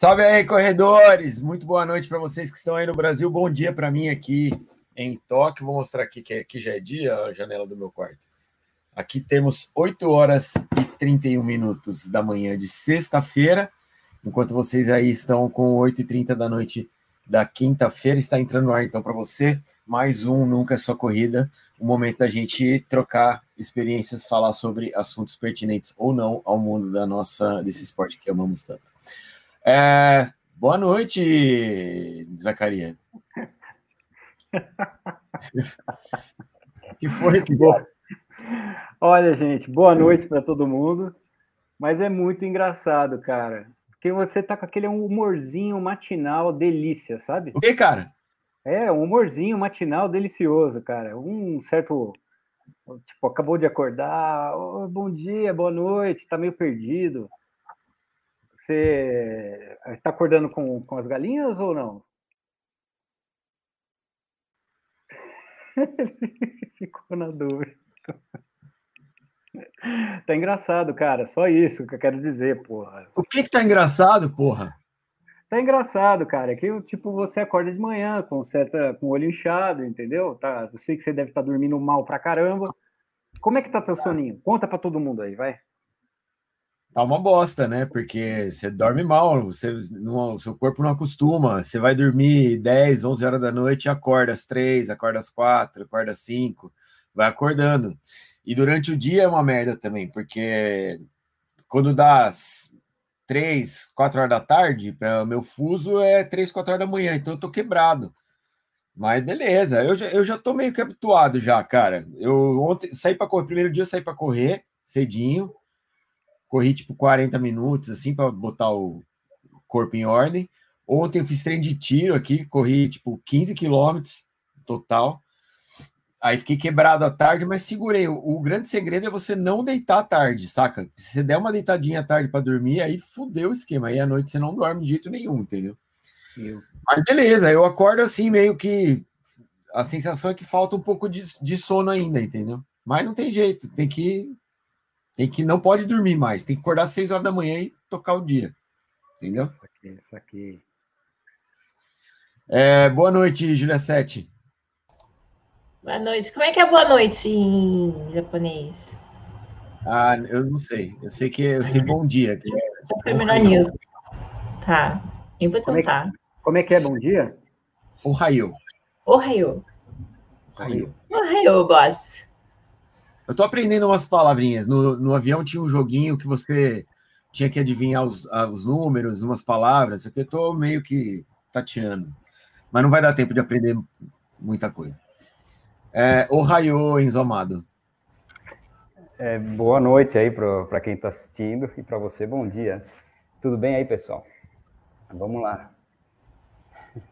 Salve aí, corredores! Muito boa noite para vocês que estão aí no Brasil. Bom dia para mim aqui em Tóquio. Vou mostrar aqui que aqui já é dia, a janela do meu quarto. Aqui temos 8 horas e 31 minutos da manhã de sexta-feira, enquanto vocês aí estão com 8 e 30 da noite da quinta-feira. Está entrando no ar, então, para você, mais um Nunca é Só Corrida, o momento da gente trocar experiências, falar sobre assuntos pertinentes ou não ao mundo da nossa, desse esporte que amamos tanto. É, boa noite, Zacaria. que foi, que bom. Olha, gente, boa noite para todo mundo. Mas é muito engraçado, cara. Porque você tá com aquele humorzinho matinal delícia, sabe? O que, cara? É, um humorzinho matinal delicioso, cara. Um certo. Tipo, acabou de acordar. Oh, bom dia, boa noite, tá meio perdido. Você está acordando com, com as galinhas ou não? Ficou na dúvida. Tá engraçado, cara. Só isso que eu quero dizer, porra. O que que tá engraçado, porra? Tá engraçado, cara. É que, tipo, você acorda de manhã com certa, com o olho inchado, entendeu? Tá, eu sei que você deve estar tá dormindo mal pra caramba. Como é que tá teu soninho? Conta pra todo mundo aí, vai tá uma bosta, né? Porque você dorme mal, você não, seu corpo não acostuma. Você vai dormir 10, 11 horas da noite e acorda às 3, acorda às 4, acorda às 5, vai acordando. E durante o dia é uma merda também, porque quando dá as 3, 4 horas da tarde, para o meu fuso é 3, 4 horas da manhã, então eu tô quebrado. Mas beleza, eu já, eu já tô meio que habituado já, cara. Eu ontem saí para correr, primeiro dia eu saí para correr cedinho, corri tipo 40 minutos, assim, para botar o corpo em ordem. Ontem eu fiz treino de tiro aqui, corri tipo 15 quilômetros total. Aí fiquei quebrado à tarde, mas segurei. O, o, grande segredo é você não deitar à tarde, saca? Se você der uma deitadinha à tarde para dormir, aí fudeu o esquema. Aí à noite você não dorme de jeito nenhum, entendeu? Eu. Mas beleza, eu acordo assim, meio que. A sensação é que falta um pouco de, de sono ainda, entendeu? Mas não tem jeito, tem que tem que não pode dormir mais, tem que acordar às 6 horas da manhã e tocar o dia. Entendeu? Isso aqui, isso aqui. É, boa noite, Julia Sete. Boa noite. Como é que é boa noite em japonês? Ah, eu não sei. Eu sei que eu sei bom dia. Que é... Já foi melhor news. Tá. Eu vou tentar. Como é, que, como é que é bom dia? O raio. O raio. O raio. O raio, boss. Eu tô aprendendo umas palavrinhas. No, no avião tinha um joguinho que você tinha que adivinhar os, os números, umas palavras. Eu tô meio que tateando. Mas não vai dar tempo de aprender muita coisa. É, Ohio, Enzomado. É, boa noite aí para quem está assistindo e para você, bom dia. Tudo bem aí, pessoal? Vamos lá.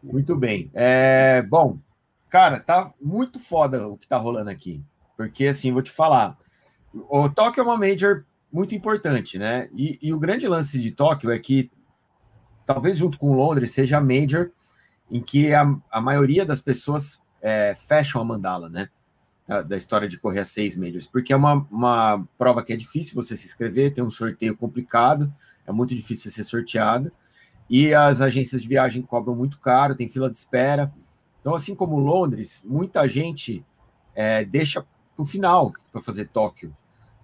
Muito bem. É, bom, cara, tá muito foda o que tá rolando aqui. Porque, assim, vou te falar, o Tóquio é uma major muito importante, né? E, e, o grande lance de Tóquio é que, talvez junto com Londres, seja a major em que a, a maioria das pessoas é, fecham a mandala, né? Da, da, história de correr a seis majors, porque é uma, uma prova que é difícil você se inscrever, tem um sorteio complicado, é muito difícil ser sorteado, e as agências de viagem cobram muito caro, tem fila de espera. Então, assim como Londres, muita gente é, deixa para o final para fazer Tóquio.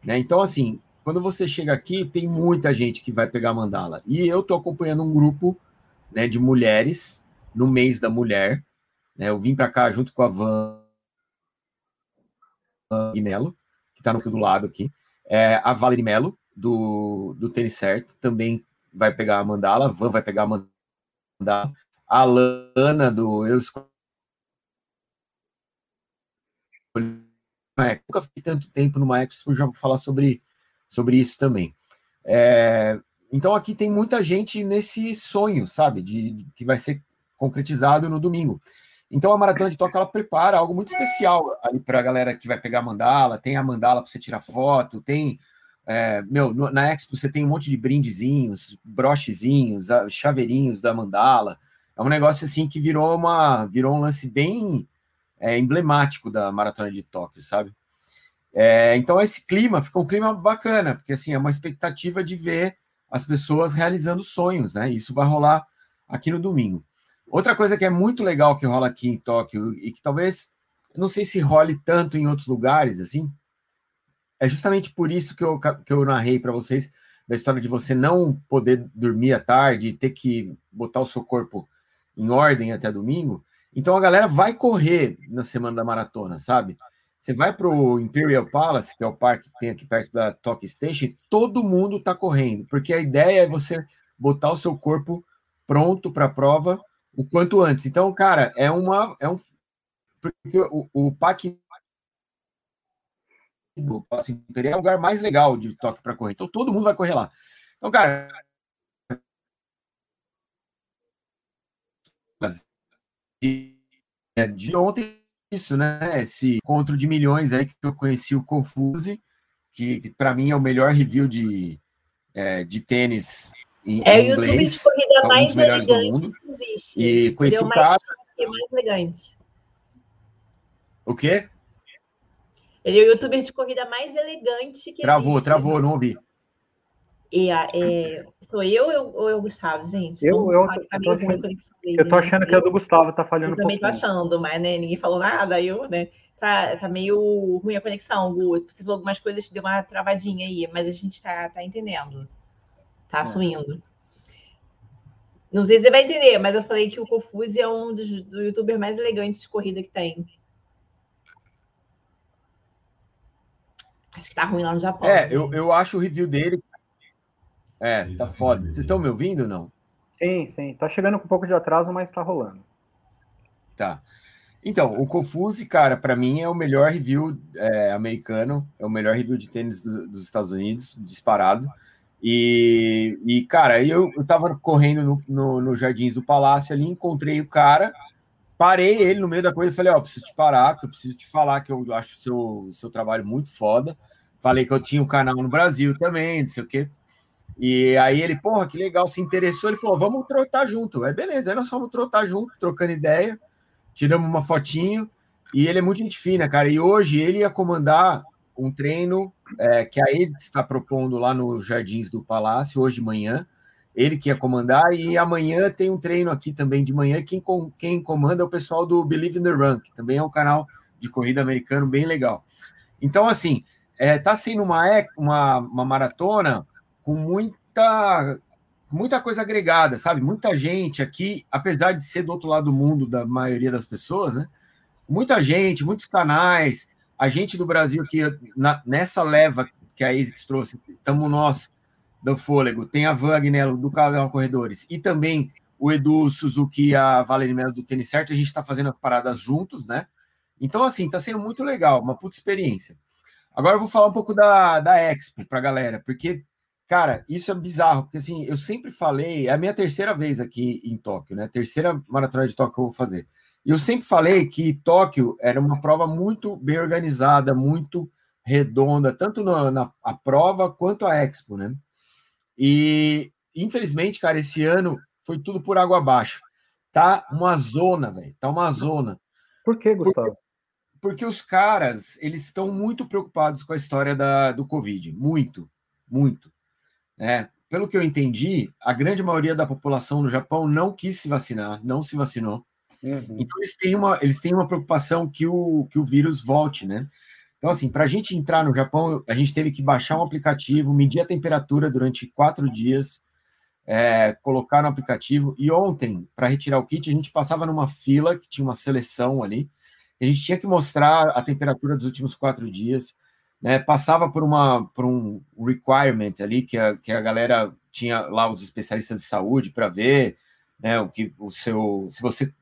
Né? Então, assim, quando você chega aqui, tem muita gente que vai pegar mandala. E eu estou acompanhando um grupo né, de mulheres no mês da mulher. Né? Eu vim para cá junto com a Van Melo, que está no outro lado aqui. É, a Valerie Melo, do, do Tênis Certo, também vai pegar a mandala. A Van vai pegar a mandala. A Lana, do Eu é, nunca fiquei tanto tempo numa Expo, já vou falar sobre, sobre isso também. É, então aqui tem muita gente nesse sonho, sabe, de, de, que vai ser concretizado no domingo. Então a Maratona de Toca ela prepara algo muito especial ali para a galera que vai pegar a mandala, tem a mandala para você tirar foto, tem é, meu, no, na Expo você tem um monte de brindezinhos, brochezinhos, chaveirinhos da mandala. É um negócio assim que virou uma virou um lance bem é, emblemático da Maratona de Tóquio, sabe? É, então esse clima ficou um clima bacana, porque assim é uma expectativa de ver as pessoas realizando sonhos, né? Isso vai rolar aqui no domingo. Outra coisa que é muito legal que rola aqui em Tóquio e que talvez não sei se role tanto em outros lugares assim, é justamente por isso que eu, que eu narrei para vocês da história de você não poder dormir à tarde, ter que botar o seu corpo em ordem até domingo. Então a galera vai correr na semana da maratona, sabe? Você vai para o Imperial Palace, que é o parque que tem aqui perto da Tokyo Station, todo mundo está correndo, porque a ideia é você botar o seu corpo pronto para a prova o quanto antes. Então, cara, é uma é um porque o, o parque assim, é o lugar mais legal de Tóquio para correr. Então todo mundo vai correr lá. Então, cara, de ontem isso, né? Esse encontro de milhões aí que eu conheci o Confuse, que, que para mim é o melhor review de, é, de tênis em, é em inglês. É o YouTube de corrida mais elegante que existe. E conheci o cara. Mais elegante. O quê? Ele é o youtuber de corrida mais elegante que Travou, existe. travou, não ouvi. E, é, sou eu ou é o Gustavo, gente? Eu, eu, tá eu, tô, achando, dele, eu tô achando né? que é do Gustavo, tá falhando eu também um tô achando, mas né, ninguém falou nada, eu, né? Tá, tá meio ruim a conexão, Gu. Você falou algumas coisas, deu uma travadinha aí, mas a gente tá, tá entendendo. Tá é. fluindo. Não sei se você vai entender, mas eu falei que o Confuse é um dos do youtubers mais elegantes de corrida que tem. Acho que tá ruim lá no Japão. É, eu, eu acho o review dele. É, tá foda. Vocês estão me ouvindo ou não? Sim, sim. Tá chegando com um pouco de atraso, mas tá rolando. Tá. Então, o Confuse, cara, para mim é o melhor review é, americano, é o melhor review de tênis do, dos Estados Unidos, disparado. E, e cara, eu, eu tava correndo no, no, no Jardins do Palácio ali, encontrei o cara, parei ele no meio da coisa e falei: Ó, oh, preciso te parar, que eu preciso te falar que eu acho o seu, seu trabalho muito foda. Falei que eu tinha um canal no Brasil também, não sei o quê. E aí ele, porra, que legal, se interessou. Ele falou: vamos trotar junto. Aí beleza, aí nós trotar junto, trocando ideia, tiramos uma fotinho. E ele é muito gente fina, cara. E hoje ele ia comandar um treino é, que a ESIC está propondo lá nos Jardins do Palácio, hoje de manhã ele que ia comandar, e amanhã tem um treino aqui também de manhã. Quem, quem comanda é o pessoal do Believe in the Run, que também é um canal de corrida americano bem legal. Então, assim, é, tá sendo uma, uma, uma maratona com muita, muita coisa agregada, sabe? Muita gente aqui, apesar de ser do outro lado do mundo da maioria das pessoas, né? Muita gente, muitos canais, a gente do Brasil que na, nessa leva que a ASICS trouxe, estamos nós do Fôlego, tem a Agnello do Canal Corredores e também o Edu Suzuki e a Valerie Melo do Tênis Certo, a gente está fazendo as paradas juntos, né? Então, assim, está sendo muito legal, uma puta experiência. Agora eu vou falar um pouco da, da Expo para a galera, porque, cara, isso é bizarro, porque assim, eu sempre falei, é a minha terceira vez aqui em Tóquio, né? Terceira maratona de Tóquio que eu vou fazer. E eu sempre falei que Tóquio era uma prova muito bem organizada, muito redonda, tanto na, na a prova quanto a Expo, né? E, infelizmente, cara, esse ano foi tudo por água abaixo. Tá uma zona, velho. Tá uma zona. Por que, Gustavo? Porque, porque os caras, eles estão muito preocupados com a história da, do Covid. Muito, muito. É, pelo que eu entendi, a grande maioria da população no Japão não quis se vacinar, não se vacinou. Uhum. Então, eles têm, uma, eles têm uma preocupação que o, que o vírus volte, né? Então, assim, para a gente entrar no Japão, a gente teve que baixar um aplicativo, medir a temperatura durante quatro dias, é, colocar no aplicativo. E ontem, para retirar o kit, a gente passava numa fila que tinha uma seleção ali. A gente tinha que mostrar a temperatura dos últimos quatro dias. Né? Passava por, uma, por um requirement ali, que a, que a galera tinha lá os especialistas de saúde para ver né, o que o seu. Se você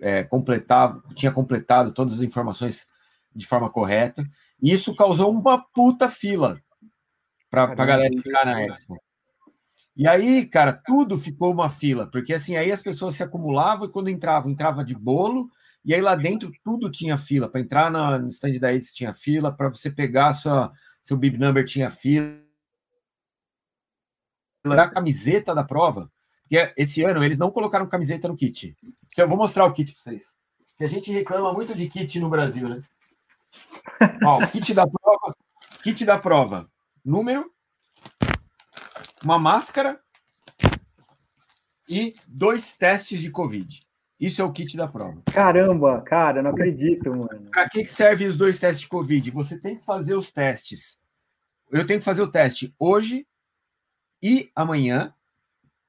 é, completava, tinha completado todas as informações de forma correta. E isso causou uma puta fila para a galera entrar na Expo. E aí, cara, tudo ficou uma fila, porque assim, aí as pessoas se acumulavam e quando entravam, entrava de bolo, e aí lá dentro tudo tinha fila. Para entrar na, no stand da Ace tinha fila, para você pegar sua, seu bib number tinha fila. A camiseta da prova, porque esse ano eles não colocaram camiseta no kit. Eu vou mostrar o kit para vocês. Que a gente reclama muito de kit no Brasil, né? Ó, kit da prova, kit da prova. Número uma máscara e dois testes de Covid. Isso é o kit da prova. Caramba, cara, não acredito, mano. Para que, que servem os dois testes de Covid? Você tem que fazer os testes. Eu tenho que fazer o teste hoje e amanhã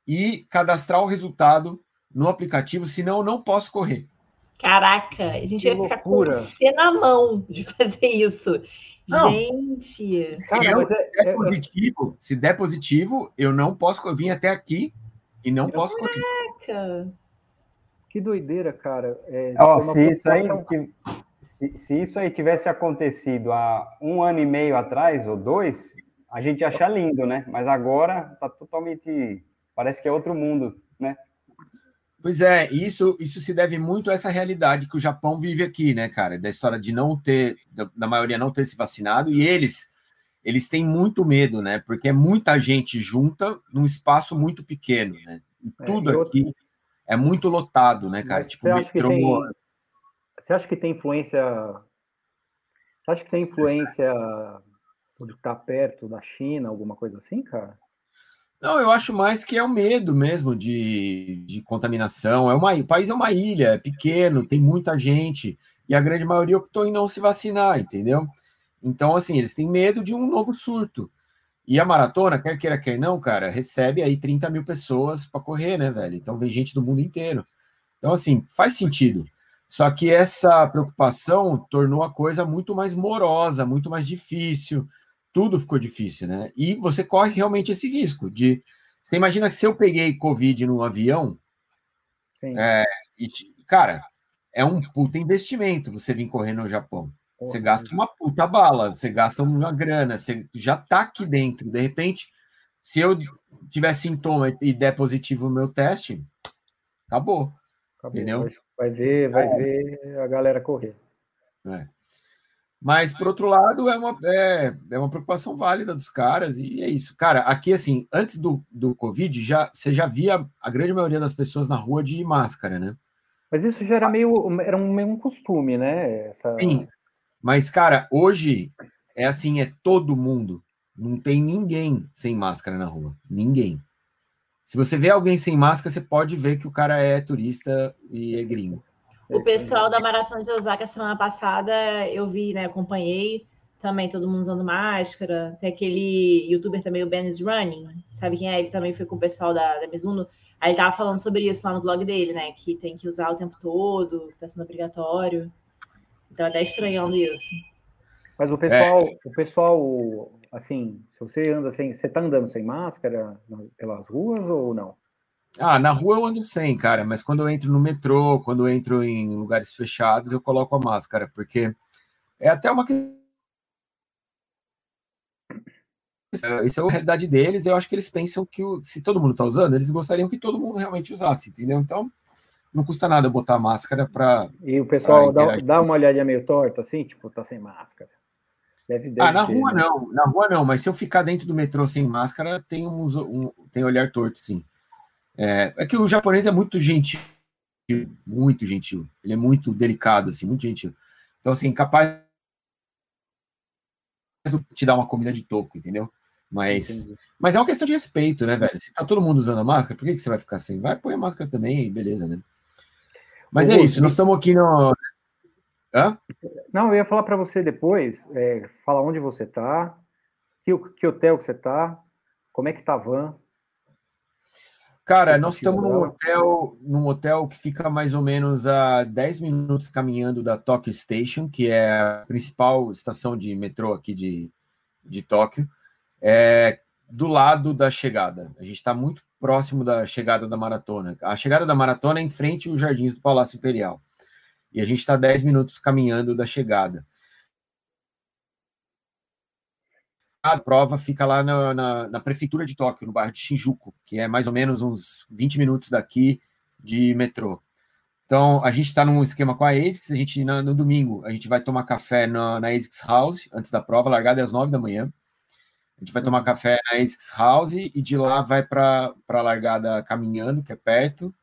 e cadastrar o resultado no aplicativo, senão eu não posso correr. Caraca, a gente que vai ficar com você na mão de fazer isso. Não. Gente. Cara, eu, se, é, der é, positivo, se der positivo, eu não posso. Eu vim até aqui e não posso correr. Caraca. Que doideira, cara. É, oh, se, isso aí, se, se, isso aí tivesse acontecido há um ano e meio atrás, ou dois, a gente ia achar lindo, né? Mas agora tá totalmente. Parece que é outro mundo, né? Pois é, isso, isso se deve muito a essa realidade que o Japão vive aqui, né, cara? Da história de não ter, da, da maioria não ter se vacinado, e eles, eles têm muito medo, né? Porque é muita gente junta num espaço muito pequeno, né? E é, tudo é, aqui é muito lotado, né, cara? Tipo, você, acha metrô... tem, você acha que tem influência? Você acha que tem influência por estar perto da China, alguma coisa assim, cara? Não, eu acho mais que é o medo mesmo de, de contaminação. É uma, o país é uma ilha, é pequeno, tem muita gente, e a grande maioria optou em não se vacinar, entendeu? Então, assim, eles têm medo de um novo surto. E a maratona, quer queira, quer não, cara, recebe aí 30 mil pessoas para correr, né, velho? Então vem gente do mundo inteiro. Então, assim, faz sentido. Só que essa preocupação tornou a coisa muito mais morosa, muito mais difícil tudo ficou difícil, né? E você corre realmente esse risco de. Você imagina que se eu peguei Covid no avião, é, e, cara, é um puta investimento você vir correr no Japão. Você gasta uma puta bala, você gasta uma grana, você já tá aqui dentro. De repente, se eu tiver sintoma e der positivo no meu teste, acabou. acabou. Entendeu? Vai ver, vai é. ver a galera correr. É. Mas, por outro lado, é uma, é, é uma preocupação válida dos caras, e é isso. Cara, aqui, assim, antes do, do Covid, já, você já via a grande maioria das pessoas na rua de máscara, né? Mas isso já era meio, era um, meio um costume, né? Essa... Sim. Mas, cara, hoje é assim, é todo mundo. Não tem ninguém sem máscara na rua. Ninguém. Se você vê alguém sem máscara, você pode ver que o cara é turista e é gringo. O pessoal da Maratona de Osaka semana passada eu vi, né? Acompanhei também todo mundo usando máscara. Tem aquele youtuber também, o Ben is Running, sabe quem é? Ele também foi com o pessoal da, da Mizuno. Aí ele tava falando sobre isso lá no blog dele, né? Que tem que usar o tempo todo, que tá sendo obrigatório. Então até estranhando isso. Mas o pessoal, é. o pessoal, assim, se você anda sem. Você tá andando sem máscara pelas ruas ou não? Ah, na rua eu ando sem, cara, mas quando eu entro no metrô, quando eu entro em lugares fechados, eu coloco a máscara, porque é até uma isso é a realidade deles. Eu acho que eles pensam que o, se todo mundo está usando, eles gostariam que todo mundo realmente usasse, entendeu? Então, não custa nada botar máscara para. E o pessoal dá, dá, uma olhadinha meio torta, assim, tipo, tá sem máscara. Deve, deve ah, na ter, rua né? não, na rua não, mas se eu ficar dentro do metrô sem máscara, tem, uns, um, tem olhar torto, sim. É, é que o japonês é muito gentil, muito gentil. Ele é muito delicado, assim, muito gentil. Então, assim, capaz de te dar uma comida de toco, entendeu? Mas, mas é uma questão de respeito, né, velho? Se tá todo mundo usando a máscara, por que, que você vai ficar sem? Vai pôr a máscara também, beleza, né? Mas é isso, nós estamos aqui no. Hã? Não, eu ia falar para você depois, é, falar onde você tá, que, que hotel que você tá, como é que tá a van, Cara, nós estamos num hotel, num hotel que fica mais ou menos a 10 minutos caminhando da Tokyo Station, que é a principal estação de metrô aqui de, de Tóquio, é, do lado da chegada. A gente está muito próximo da chegada da maratona. A chegada da maratona é em frente aos jardins do Palácio Imperial. E a gente está 10 minutos caminhando da chegada. a prova fica lá na, na, na, prefeitura de Tóquio, no bairro de Shinjuku, que é mais ou menos uns 20 minutos daqui de metrô. Então, a gente está num esquema com a ASICS, a gente, no, domingo, a gente vai tomar café na, na ASICS House, antes da prova, largada às 9 da manhã. A gente vai tomar café na ASICS House e de lá vai para a largada caminhando, que é perto,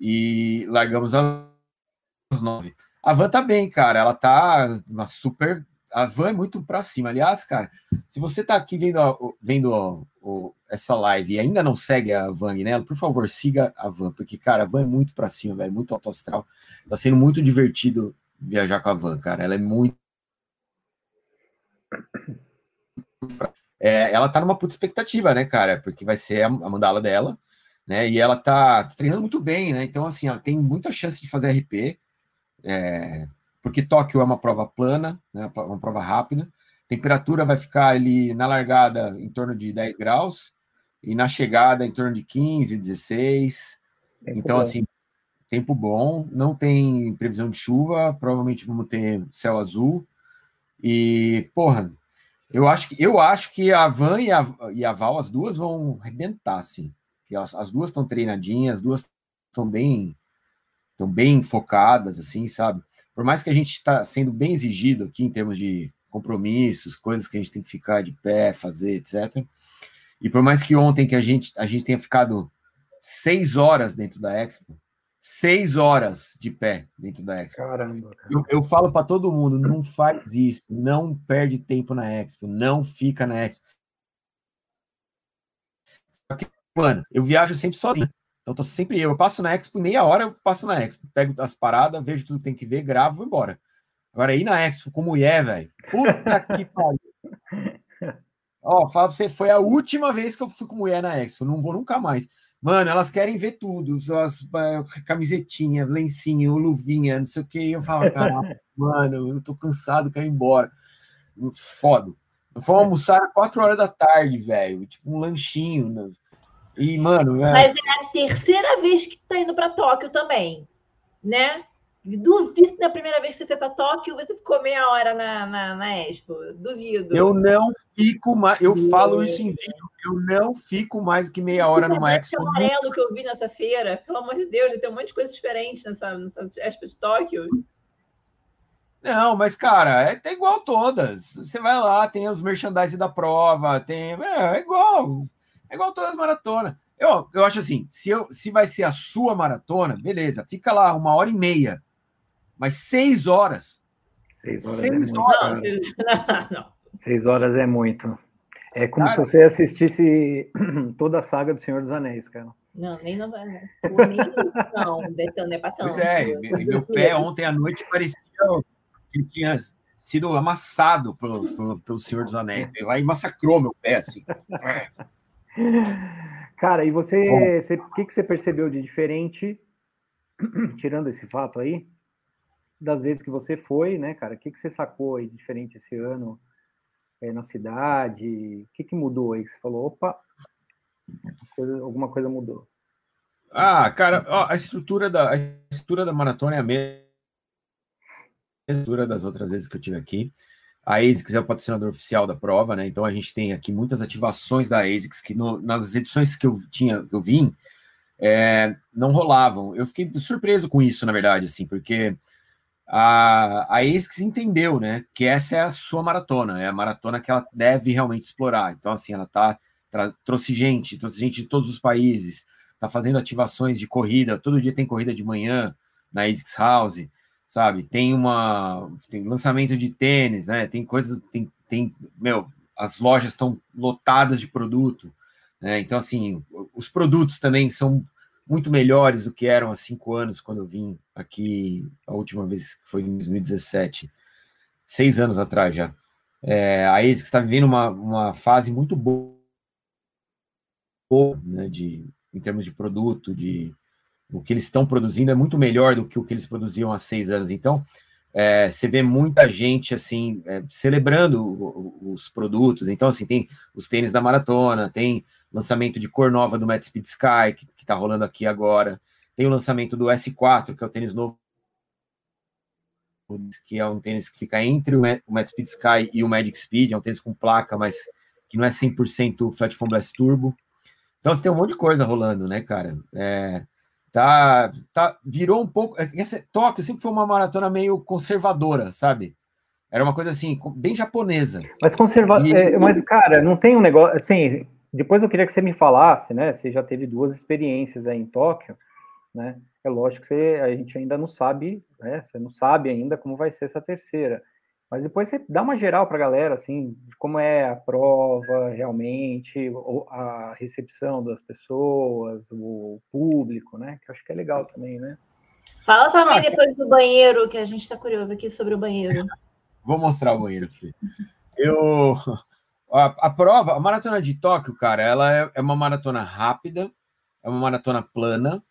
e largamos às 9. A van tá bem, cara, ela tá uma super a van é muito para cima. Aliás, cara, se você tá aqui vendo, a, vendo a, a, essa live e ainda não segue a Van Guinello, por favor, siga a Van, porque, cara, a Van é muito para cima, velho, muito alto astral. Tá sendo muito divertido viajar com a Van, cara. Ela é muito. É, ela tá numa puta expectativa, né, cara? Porque vai ser a, mandala dela, né? E ela tá treinando muito bem, né? Então, assim, ela tem muita chance de fazer RP. É, porque Tóquio é uma prova plana, né, uma prova rápida. Temperatura vai ficar ali na largada em torno de 10 graus e na chegada em torno de 15, 16. Tempo então, bom. assim, tempo bom. Não tem previsão de chuva, provavelmente vamos ter céu azul. E, porra, eu acho que, eu acho que a Van e a, e a Val, as duas vão arrebentar, assim. Que as, as duas estão treinadinhas, as duas estão bem, bem focadas, assim, sabe? por mais que a gente está sendo bem exigido aqui em termos de compromissos, coisas que a gente tem que ficar de pé, fazer, etc. E por mais que ontem que a gente, a gente tenha ficado seis horas dentro da Expo, seis horas de pé dentro da Expo. Caramba. Cara. Eu, eu falo para todo mundo, não faz isso, não perde tempo na Expo, não fica na Expo. Mano, eu viajo sempre sozinho. Então, tô sempre eu. Eu passo na Expo, meia hora eu passo na Expo. Pego as paradas, vejo tudo que tem que ver, gravo e vou embora. Agora, ir na Expo com mulher, velho. Puta que pariu. Ó, fala pra você, foi a última vez que eu fui com mulher na Expo. Não vou nunca mais. Mano, elas querem ver tudo. As uh, camisetinha, lencinho, luvinha, não sei o que. Eu falo, cara, mano, eu tô cansado, quero ir embora. Foda. Foi almoçar às quatro horas da tarde, velho. Tipo um lanchinho. Né? E, mano. É... Mas é a terceira vez que tá indo para Tóquio também, né? Duvido na primeira vez que você foi para Tóquio, você ficou meia hora na, na, na Expo. Duvido. Eu não fico mais. Eu falo isso em vídeo. Eu não fico mais do que meia hora numa Expo. O amarelo que eu vi nessa feira, pelo amor de Deus, tem um monte de coisa diferente nessa, nessa Expo de Tóquio. Não, mas, cara, é, é igual todas. Você vai lá, tem os merchandise da prova, tem. É, é igual. É igual todas as maratonas. Eu, eu acho assim, se, eu, se vai ser a sua maratona, beleza, fica lá uma hora e meia. Mas seis horas. Seis horas seis é horas. muito. Não, Seis horas é muito. É como cara, se você assistisse toda a saga do Senhor dos Anéis, cara. Não, nem não vai. Não, não é pra Pois é, meu, meu pé ontem à noite parecia que tinha sido amassado pelo, pelo, pelo Senhor dos Anéis. Lá e massacrou meu pé, assim. Cara, e você, você o que, que você percebeu de diferente, tirando esse fato aí, das vezes que você foi, né, cara? O que, que você sacou aí diferente esse ano é, na cidade? O que, que mudou aí? Que você falou, opa, coisa, alguma coisa mudou. Ah, cara, ó, a estrutura da a estrutura da maratona é a mesma estrutura das outras vezes que eu tive aqui. A ASICS é o patrocinador oficial da prova, né? Então a gente tem aqui muitas ativações da ASICS que no, nas edições que eu tinha, eu vim, é, não rolavam. Eu fiquei surpreso com isso, na verdade, assim, porque a, a ASICS entendeu, né? Que essa é a sua maratona, é a maratona que ela deve realmente explorar. Então, assim, ela tá trouxe gente, trouxe gente de todos os países, tá fazendo ativações de corrida, todo dia tem corrida de manhã na ASICS House sabe? Tem uma tem lançamento de tênis, né? Tem coisas, tem, tem meu, as lojas estão lotadas de produto, né? Então assim, os produtos também são muito melhores do que eram há cinco anos quando eu vim aqui a última vez que foi em 2017, seis anos atrás já. É, a ASICS está vivendo uma, uma fase muito boa, né, de, em termos de produto, de, o que eles estão produzindo é muito melhor do que o que eles produziam há seis anos. Então, é, você vê muita gente assim é, celebrando os produtos. Então, assim, tem os tênis da maratona, tem lançamento de cor nova do Met Speed Sky, que está rolando aqui agora. Tem o lançamento do S4, que é o tênis novo, que é um tênis que fica entre o Met Speed Sky e o Magic Speed, é um tênis com placa, mas que não é 100% Flat Foam Blast Turbo. Então, você tem um monte de coisa rolando, né, cara? É, tá, tá, virou um pouco. É, essa, Tóquio sempre foi uma maratona meio conservadora, sabe? Era uma coisa assim, bem japonesa. Mas conservador. É, mas, cara, não tem um negócio. Assim, depois eu queria que você me falasse, né? Você já teve duas experiências aí em Tóquio, né? É lógico que você, a gente ainda não sabe, né? Você não sabe ainda como vai ser essa terceira. Mas depois você dá uma geral para a galera, assim, de como é a prova realmente, a recepção das pessoas, o público, né? Que eu acho que é legal também, né? Fala também ah, depois do banheiro, que a gente está curioso aqui sobre o banheiro. Vou mostrar o banheiro para você. Eu. A, a, prova, a maratona de Tóquio, cara, ela é, é uma maratona rápida, é uma maratona plana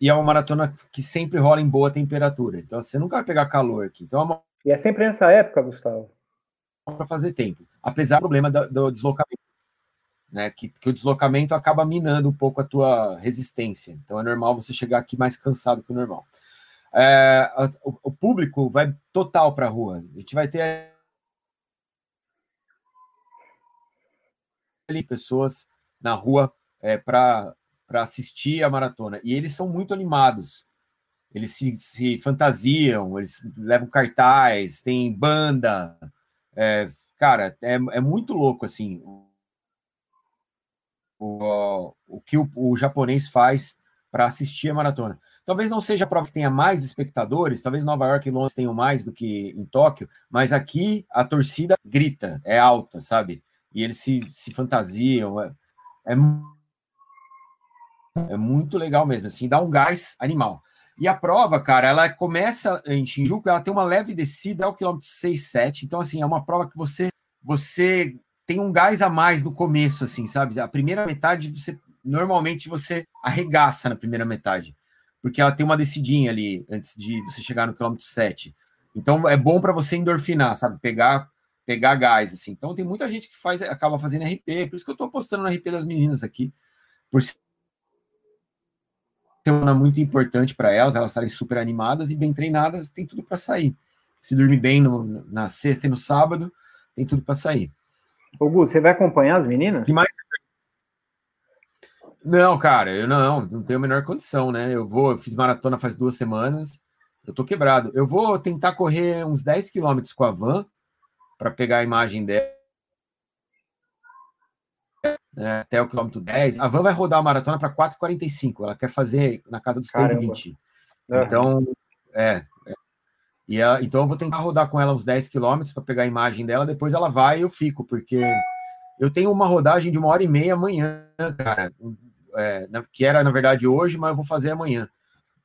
e é uma maratona que sempre rola em boa temperatura. Então você nunca vai pegar calor aqui. Então é uma... E é sempre nessa época, Gustavo. Para fazer tempo, apesar do problema do, do deslocamento, né? Que, que, o deslocamento acaba minando um pouco a tua resistência. Então é normal você chegar aqui mais cansado que o normal. É, o, o, público vai total para a rua. A gente vai ter ali pessoas na rua é, para assistir a maratona. E eles são muito animados. Eles se, se fantasiam, eles levam cartaz, tem banda. É, cara, é, é muito louco assim o, o que o, o japonês faz para assistir a maratona. Talvez não seja a prova que tenha mais espectadores, talvez Nova York e Londres tenham mais do que em Tóquio, mas aqui a torcida grita, é alta, sabe? E eles se, se fantasiam. É, é, é muito legal mesmo, assim, dá um gás animal. E a prova, cara, ela começa em Shinjuku, ela tem uma leve descida ao quilômetro 6, 7. Então, assim, é uma prova que você você tem um gás a mais no começo, assim, sabe? A primeira metade, você normalmente você arregaça na primeira metade, porque ela tem uma descidinha ali antes de você chegar no quilômetro 7. Então é bom para você endorfinar, sabe? Pegar pegar gás assim. Então tem muita gente que faz acaba fazendo RP, por isso que eu estou postando no RP das meninas aqui, por ser uma muito importante para elas, elas estarem super animadas e bem treinadas, tem tudo para sair. Se dormir bem no, na sexta e no sábado, tem tudo para sair. Gu, você vai acompanhar as meninas? Que mais não, cara, eu não, não tenho a menor condição, né? Eu vou, eu fiz maratona faz duas semanas, eu tô quebrado. Eu vou tentar correr uns 10 quilômetros com a van para pegar a imagem dela. Né, até o quilômetro 10. A van vai rodar a maratona para 4,45. Ela quer fazer na casa dos 3,20. Então, é. é. E a, então eu vou tentar rodar com ela uns 10 quilômetros para pegar a imagem dela. Depois ela vai e eu fico, porque eu tenho uma rodagem de uma hora e meia amanhã, cara é, que era na verdade hoje, mas eu vou fazer amanhã.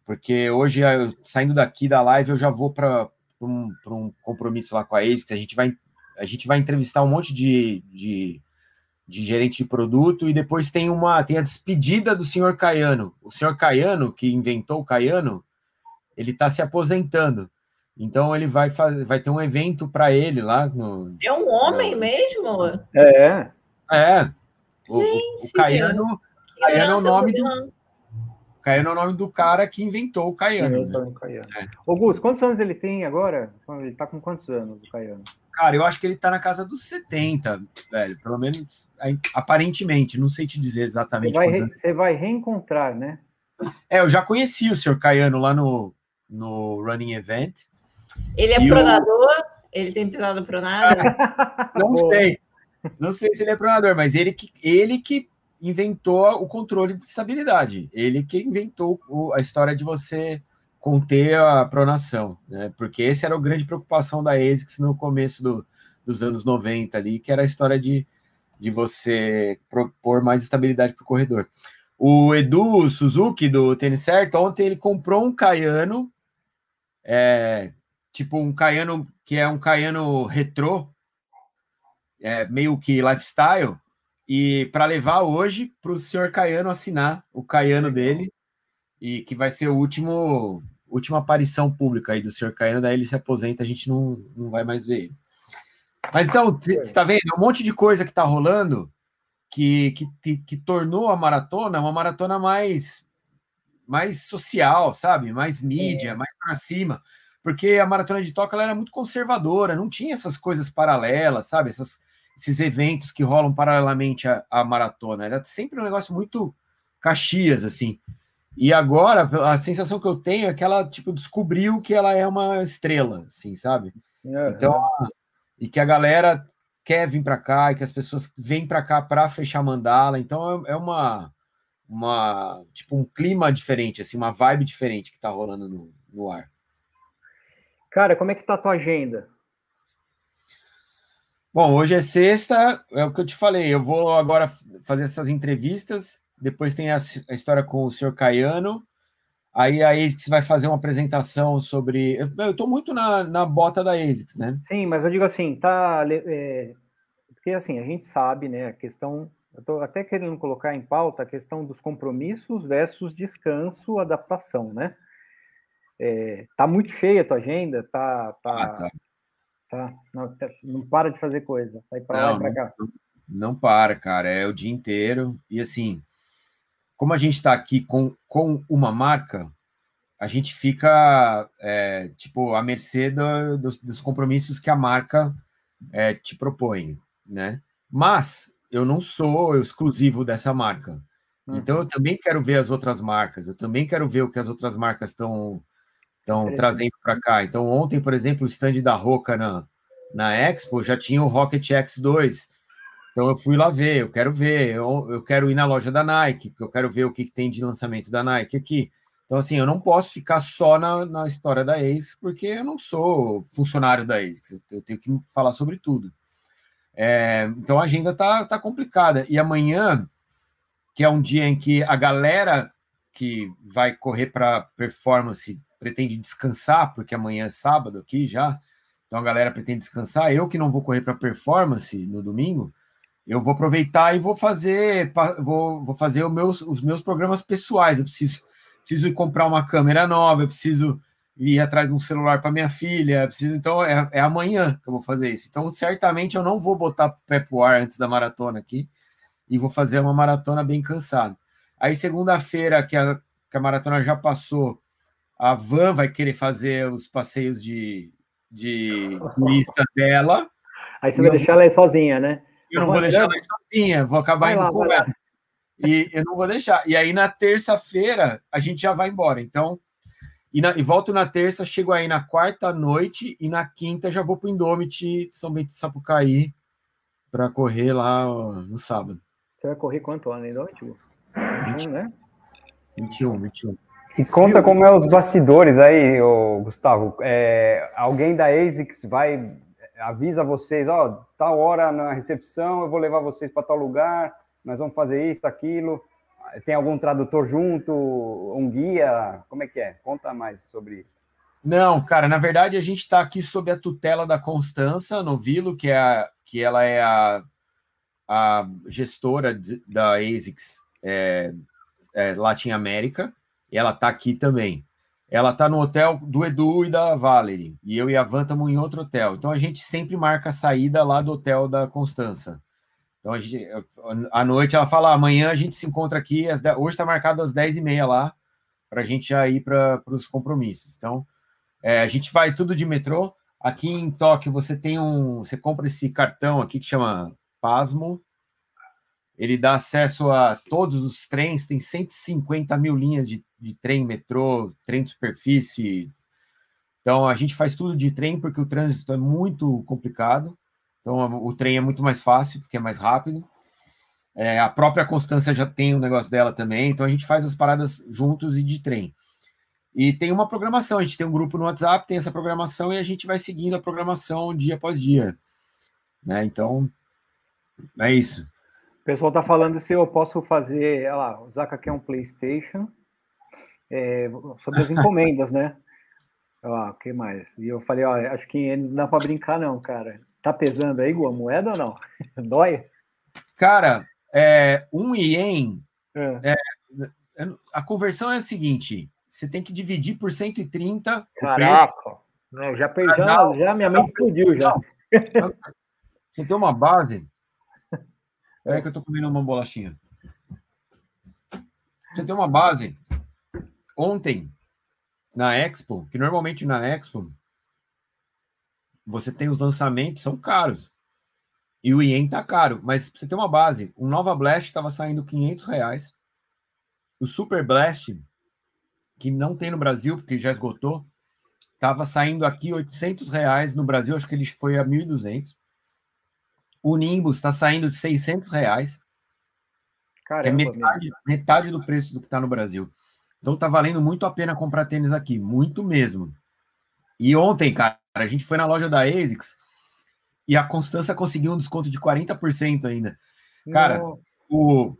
Porque hoje, saindo daqui da live, eu já vou para um, um compromisso lá com a ASICS. A gente vai, a gente vai entrevistar um monte de, de, de gerente de produto e depois tem uma tem a despedida do senhor Caiano. O senhor Caiano, que inventou o Caiano, ele está se aposentando. Então ele vai fazer, vai ter um evento para ele lá no. É um homem no... mesmo? É. É. O, Gente, o Caiano Caiano é o nome do. Caiano é o nome do cara que inventou o Caiano. Inventou né? o Caiano. É. Gus, quantos anos ele tem agora? Ele tá com quantos anos, o Caiano? Cara, eu acho que ele tá na casa dos 70, velho. Pelo menos aparentemente, não sei te dizer exatamente. Você vai, re... Você vai reencontrar, né? É, eu já conheci o senhor Caiano lá no, no Running Event. Ele é pronador? Ele tem pisado pronado? não sei. Não sei se ele é pronador, mas ele que, ele que inventou o controle de estabilidade. Ele que inventou a história de você conter a pronação, né? Porque essa era a grande preocupação da ASICS no começo do, dos anos 90 ali, que era a história de, de você propor mais estabilidade para o corredor. O Edu Suzuki, do Tênis Certo, ontem ele comprou um Caiano, é, tipo um Caiano que é um Caiano retrô, é, meio que lifestyle, e para levar hoje para o senhor Caiano assinar o Caiano dele, e que vai ser o último última aparição pública aí do senhor Caiano, daí ele se aposenta, a gente não, não vai mais ver ele. Mas então, você está vendo? É um monte de coisa que está rolando que, que, que, tornou a maratona uma maratona mais, mais social, sabe? Mais mídia, é. mais para cima. Porque a maratona de Tóquio era muito conservadora, não tinha essas coisas paralelas, sabe? Essas, esses eventos que rolam paralelamente à, à, maratona. Era sempre um negócio muito Caxias, assim. E agora, a sensação que eu tenho é que ela, tipo, descobriu que ela é uma estrela, assim, sabe? Uhum. Então, e que a galera quer vir para cá, e que as pessoas vêm para cá para fechar mandala. Então, é, é uma, uma, tipo, um clima diferente, assim, uma vibe diferente que tá rolando no, no ar. Cara, como é que tá a tua agenda? Bom, hoje é sexta, é o que eu te falei. Eu vou agora fazer essas entrevistas. Depois tem a, a história com o senhor Caiano. Aí a ASICS vai fazer uma apresentação sobre. Eu estou muito na, na bota da ASICS, né? Sim, mas eu digo assim, tá. É, porque assim, a gente sabe, né, a questão. Eu estou até querendo colocar em pauta a questão dos compromissos versus descanso, adaptação, né? É, tá muito cheia a tua agenda, tá, tá, ah, tá. tá não, tá, não, para de fazer coisa, vai para lá e para cá. Não, não para, cara, é o dia inteiro. E assim, como a gente está aqui com, com uma marca, a gente fica é, tipo à mercê do, dos, dos, compromissos que a marca é, te propõe, né? Mas eu não sou exclusivo dessa marca. Uhum. Então eu também quero ver as outras marcas, eu também quero ver o que as outras marcas estão estão trazendo para cá. Então ontem, por exemplo, o stand da Roca na, na Expo já tinha o Rocket X2, então eu fui lá ver, eu quero ver, eu, eu quero ir na loja da Nike, porque eu quero ver o que, que tem de lançamento da Nike aqui. Então, assim, eu não posso ficar só na, na história da ASICS, porque eu não sou funcionário da ASICS, eu, eu tenho que falar sobre tudo. É, então a agenda tá, tá complicada. E amanhã, que é um dia em que a galera que vai correr para performance pretende descansar, porque amanhã é sábado aqui já, então a galera pretende descansar. Eu que não vou correr para performance no domingo, eu vou aproveitar e vou fazer vou, vou fazer os meus, os meus programas pessoais. Eu preciso, preciso comprar uma câmera nova, eu preciso ir atrás de um celular para minha filha, preciso, então é, é, amanhã que eu vou fazer isso. Então, certamente eu não vou botar pé pro ar antes da maratona aqui e vou fazer uma maratona bem cansado. Aí, segunda-feira, que a, que a maratona já passou, a Van vai querer fazer os passeios de, de turista dela. Aí você vai deixar ela aí sozinha, né? Eu não vou deixar ela sozinha, vou acabar vai indo lá, com ela. E eu não vou deixar. E aí, na terça-feira, a gente já vai embora. Então, e, na, e, volto na terça, chego aí na quarta noite e na quinta já vou para o Indomit São Bento de Sapucaí para correr lá ó, no sábado. Você vai correr quanto lá no Indomit? 21, né? 21, 21. E conta como é os bastidores aí, ô, Gustavo. É, alguém da ASICS vai avisa vocês, ó, tal hora na recepção, eu vou levar vocês para tal lugar, nós vamos fazer isso, aquilo. Tem algum tradutor junto, um guia? Como é que é? Conta mais sobre Não, cara, na verdade a gente está aqui sob a tutela da Constança Novilo, que é a, que ela é a, a gestora de, da ASICS é, é, Latin América, e ela está aqui também ela está no hotel do Edu e da Valerie, e eu e a Van estamos em outro hotel. Então a gente sempre marca a saída lá do hotel da Constança. Então a gente, à noite ela fala: amanhã a gente se encontra aqui, às 10, hoje está marcado às 10h30 lá, para a gente já ir para os compromissos. Então é, a gente vai tudo de metrô. Aqui em Tóquio você tem um. Você compra esse cartão aqui que chama Pasmo, ele dá acesso a todos os trens, tem 150 mil linhas de, de trem, metrô, trem de superfície. Então, a gente faz tudo de trem porque o trânsito é muito complicado. Então, o trem é muito mais fácil, porque é mais rápido. É, a própria Constância já tem o um negócio dela também. Então, a gente faz as paradas juntos e de trem. E tem uma programação, a gente tem um grupo no WhatsApp, tem essa programação e a gente vai seguindo a programação dia após dia. Né? Então, é isso. O pessoal está falando se eu posso fazer, olha lá, o Zaka quer um PlayStation, é, sobre as encomendas, né? Ó, o que mais? E eu falei, ó, acho que não dá para brincar, não, cara. Tá pesando aí, a moeda ou não? Dói? Cara, é, um ien, é. É, a conversão é a seguinte: você tem que dividir por 130. Caraca! Não, já, já, já minha mente explodiu já. Você tem uma base Peraí que eu tô comendo uma bolachinha. Você tem uma base. Ontem, na Expo, que normalmente na Expo, você tem os lançamentos, são caros. E o Ien tá caro, mas você tem uma base. O Nova Blast estava saindo 500 reais. O Super Blast, que não tem no Brasil, porque já esgotou, estava saindo aqui 800 reais. No Brasil, acho que ele foi a 1.200. O Nimbus está saindo de 600 reais. Caramba, é metade, metade do preço do que está no Brasil. Então tá valendo muito a pena comprar tênis aqui, muito mesmo. E ontem, cara, a gente foi na loja da ASICS E a Constança conseguiu um desconto de 40% ainda. Cara, o,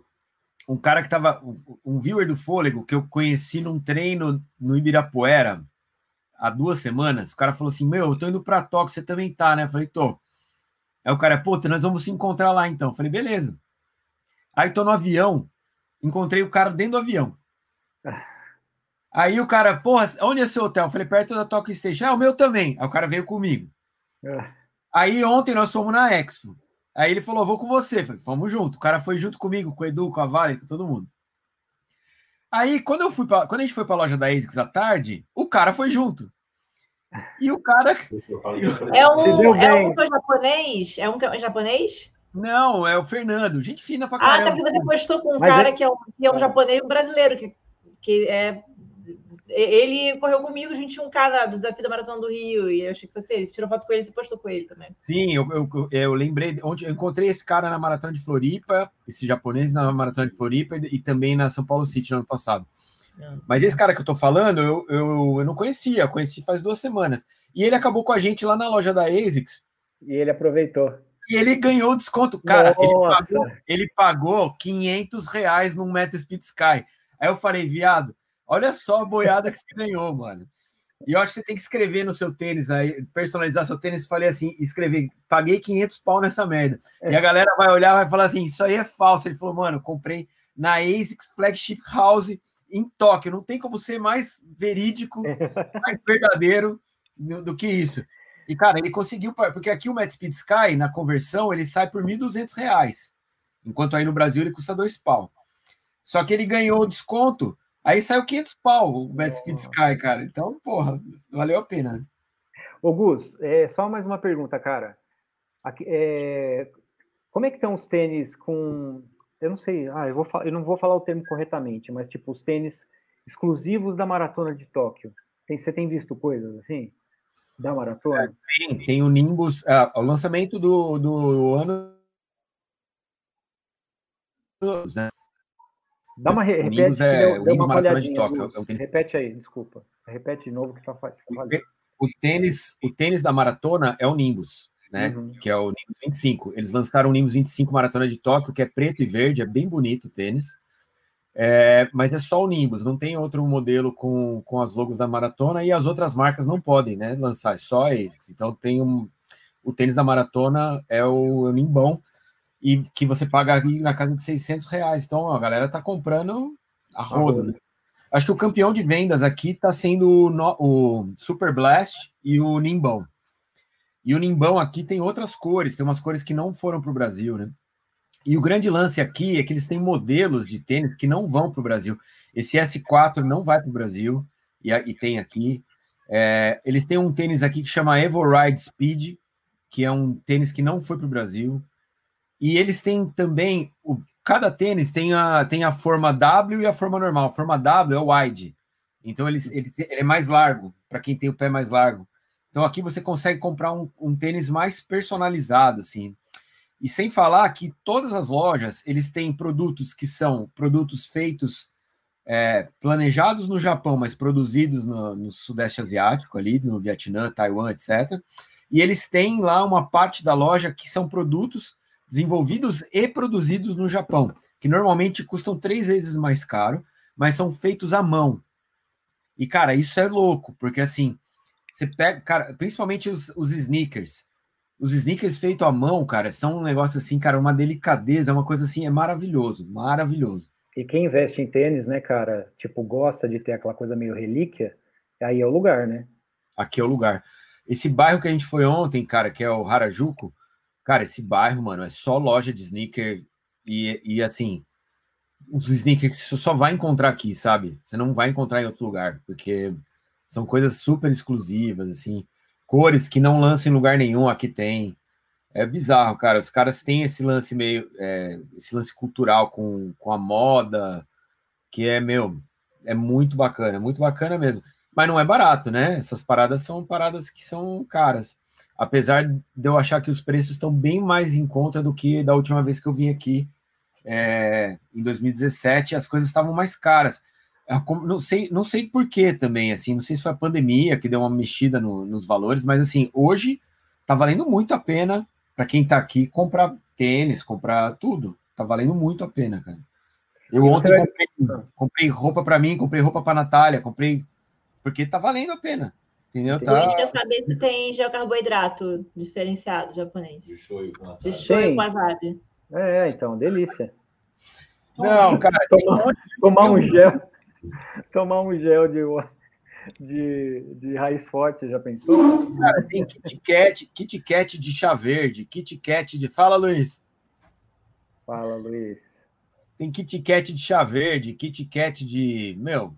um cara que tava. Um viewer do fôlego que eu conheci num treino no Ibirapuera há duas semanas. O cara falou assim: Meu, eu tô indo pra Tóquio, você também tá, né? Eu falei, tô. Aí o cara, puta, nós vamos se encontrar lá então. Eu falei, beleza. Aí tô no avião, encontrei o cara dentro do avião. Aí o cara, porra, onde é seu hotel? Eu falei, perto da Tokyo Station. Ah, o meu também. Aí o cara veio comigo. É. Aí ontem nós fomos na Expo. Aí ele falou, vou com você. Eu falei, vamos junto. O cara foi junto comigo, com o Edu, com a Vale, com todo mundo. Aí, quando eu fui pra, quando a gente foi para a loja da ASICS à tarde, o cara foi junto. E o cara. É um, é um que é japonês? É um que é japonês? Não, é o Fernando. Gente fina pra caramba. Ah, tá porque você postou com um Mas cara é... que, é um, que é um japonês brasileiro, que, que é ele correu comigo, a gente tinha um cara do desafio da Maratona do Rio, e eu achei que você, ele tirou foto com ele, você postou com ele também. Sim, eu, eu, eu lembrei, onde eu encontrei esse cara na Maratona de Floripa, esse japonês na Maratona de Floripa e também na São Paulo City no ano passado. É. Mas esse cara que eu tô falando, eu, eu, eu não conhecia, conheci faz duas semanas. E ele acabou com a gente lá na loja da ASICS. E ele aproveitou. E ele ganhou desconto. Cara, ele pagou, ele pagou 500 reais num Meta Speed Sky. Aí eu falei, viado, Olha só a boiada que você ganhou, mano. E eu acho que você tem que escrever no seu tênis aí, personalizar seu tênis. Falei assim, escrever, paguei 500 pau nessa merda. E a galera vai olhar, vai falar assim, isso aí é falso. Ele falou, mano, comprei na ASICS Flagship House em Tóquio. Não tem como ser mais verídico, mais verdadeiro do, do, que isso. E, cara, ele conseguiu, porque aqui o Matt Speed Sky, na conversão, ele sai por R$ 1.200, enquanto aí no Brasil ele custa dois pau. Só que ele ganhou desconto Aí saiu 500 pau o Bet Speed Sky, cara. Então, porra, valeu a pena. Ô, Gus, é, só mais uma pergunta, cara. Aqui, é, como é que estão os tênis com. Eu não sei, ah, eu, vou, eu não vou falar o termo corretamente, mas tipo, os tênis exclusivos da maratona de Tóquio. Tem, você tem visto coisas assim? Da maratona? É, tem, tem o Nimbus. Ah, o lançamento do, do ano. Né? Dá uma re repete, é, deu, deu uma maratona de Tóquio. É um tênis... Repete aí, desculpa. Repete de novo que tá fácil. O tênis, o tênis da maratona é o Nimbus, né? Uhum. Que é o Nimbus 25. Eles lançaram o Nimbus 25 Maratona de Tóquio, que é preto e verde, é bem bonito o tênis. É, mas é só o Nimbus, não tem outro modelo com, com as logos da maratona e as outras marcas não podem né, lançar, é só a ASICS. Então tem um, o tênis da maratona é o, é o Nimbão, e que você paga na casa de 600 reais. Então a galera tá comprando a roda. Né? Acho que o campeão de vendas aqui está sendo o, no, o, Super Blast e o Nimbão. E o Nimbão aqui tem outras cores, tem umas cores que não foram para o Brasil, né? E o grande lance aqui é que eles têm modelos de tênis que não vão para o Brasil. Esse S4 não vai para o Brasil, e, e, tem aqui. É, eles têm um tênis aqui que chama Evo Ride Speed, que é um tênis que não foi para o Brasil. E eles têm também, o, cada tênis tem a, tem a forma W e a forma normal. A forma W é o wide. Então ele, ele, ele é mais largo, para quem tem o pé mais largo. Então aqui você consegue comprar um, um tênis mais personalizado, assim. E sem falar que todas as lojas, eles têm produtos que são produtos feitos, é, planejados no Japão, mas produzidos no, no Sudeste Asiático, ali, no Vietnã, Taiwan, etc. E eles têm lá uma parte da loja que são produtos desenvolvidos e produzidos no Japão, que normalmente custam três vezes mais caro, mas são feitos à mão. E, cara, isso é louco, porque assim, você pega, cara, principalmente os, os sneakers. Os sneakers feitos à mão, cara, são um negócio assim, cara, uma delicadeza, uma coisa assim, é maravilhoso, maravilhoso. E quem investe em tênis, né, cara, tipo, gosta de ter aquela coisa meio relíquia, aí é o lugar, né? Aqui é o lugar. Esse bairro que a gente foi ontem, cara, que é o Harajuku, Cara, esse bairro, mano, é só loja de sneaker e, e assim, os sneakers que você só vai encontrar aqui, sabe? Você não vai encontrar em outro lugar, porque são coisas super exclusivas, assim, cores que não lançam em lugar nenhum, aqui tem. É bizarro, cara. Os caras têm esse lance meio, é, esse lance cultural com, com a moda, que é, meu, é muito bacana, muito bacana mesmo. Mas não é barato, né? Essas paradas são paradas que são caras apesar de eu achar que os preços estão bem mais em conta do que da última vez que eu vim aqui é, em 2017, as coisas estavam mais caras. Não sei, não sei por que também, assim, não sei se foi a pandemia que deu uma mexida no, nos valores, mas assim, hoje tá valendo muito a pena para quem tá aqui, comprar tênis, comprar tudo. Tá valendo muito a pena, cara. Eu ontem vai... comprei, comprei, roupa para mim, comprei roupa para Natália, comprei porque tá valendo a pena. Entendeu? Tá... A gente quer saber se tem geocarboidrato diferenciado japonês. De shoyu com wasabi. De shoyu com wasabi. É, então, delícia. Não, cara, tomar, tomar um gel, tomar um gel de, de, de raiz forte, já pensou? Cara, tem Kit Kat, Kit Kat de chá verde, Kit Kat de. Fala, Luiz. Fala, Luiz. Tem Kit Kat de chá verde, Kit Kat de. Meu,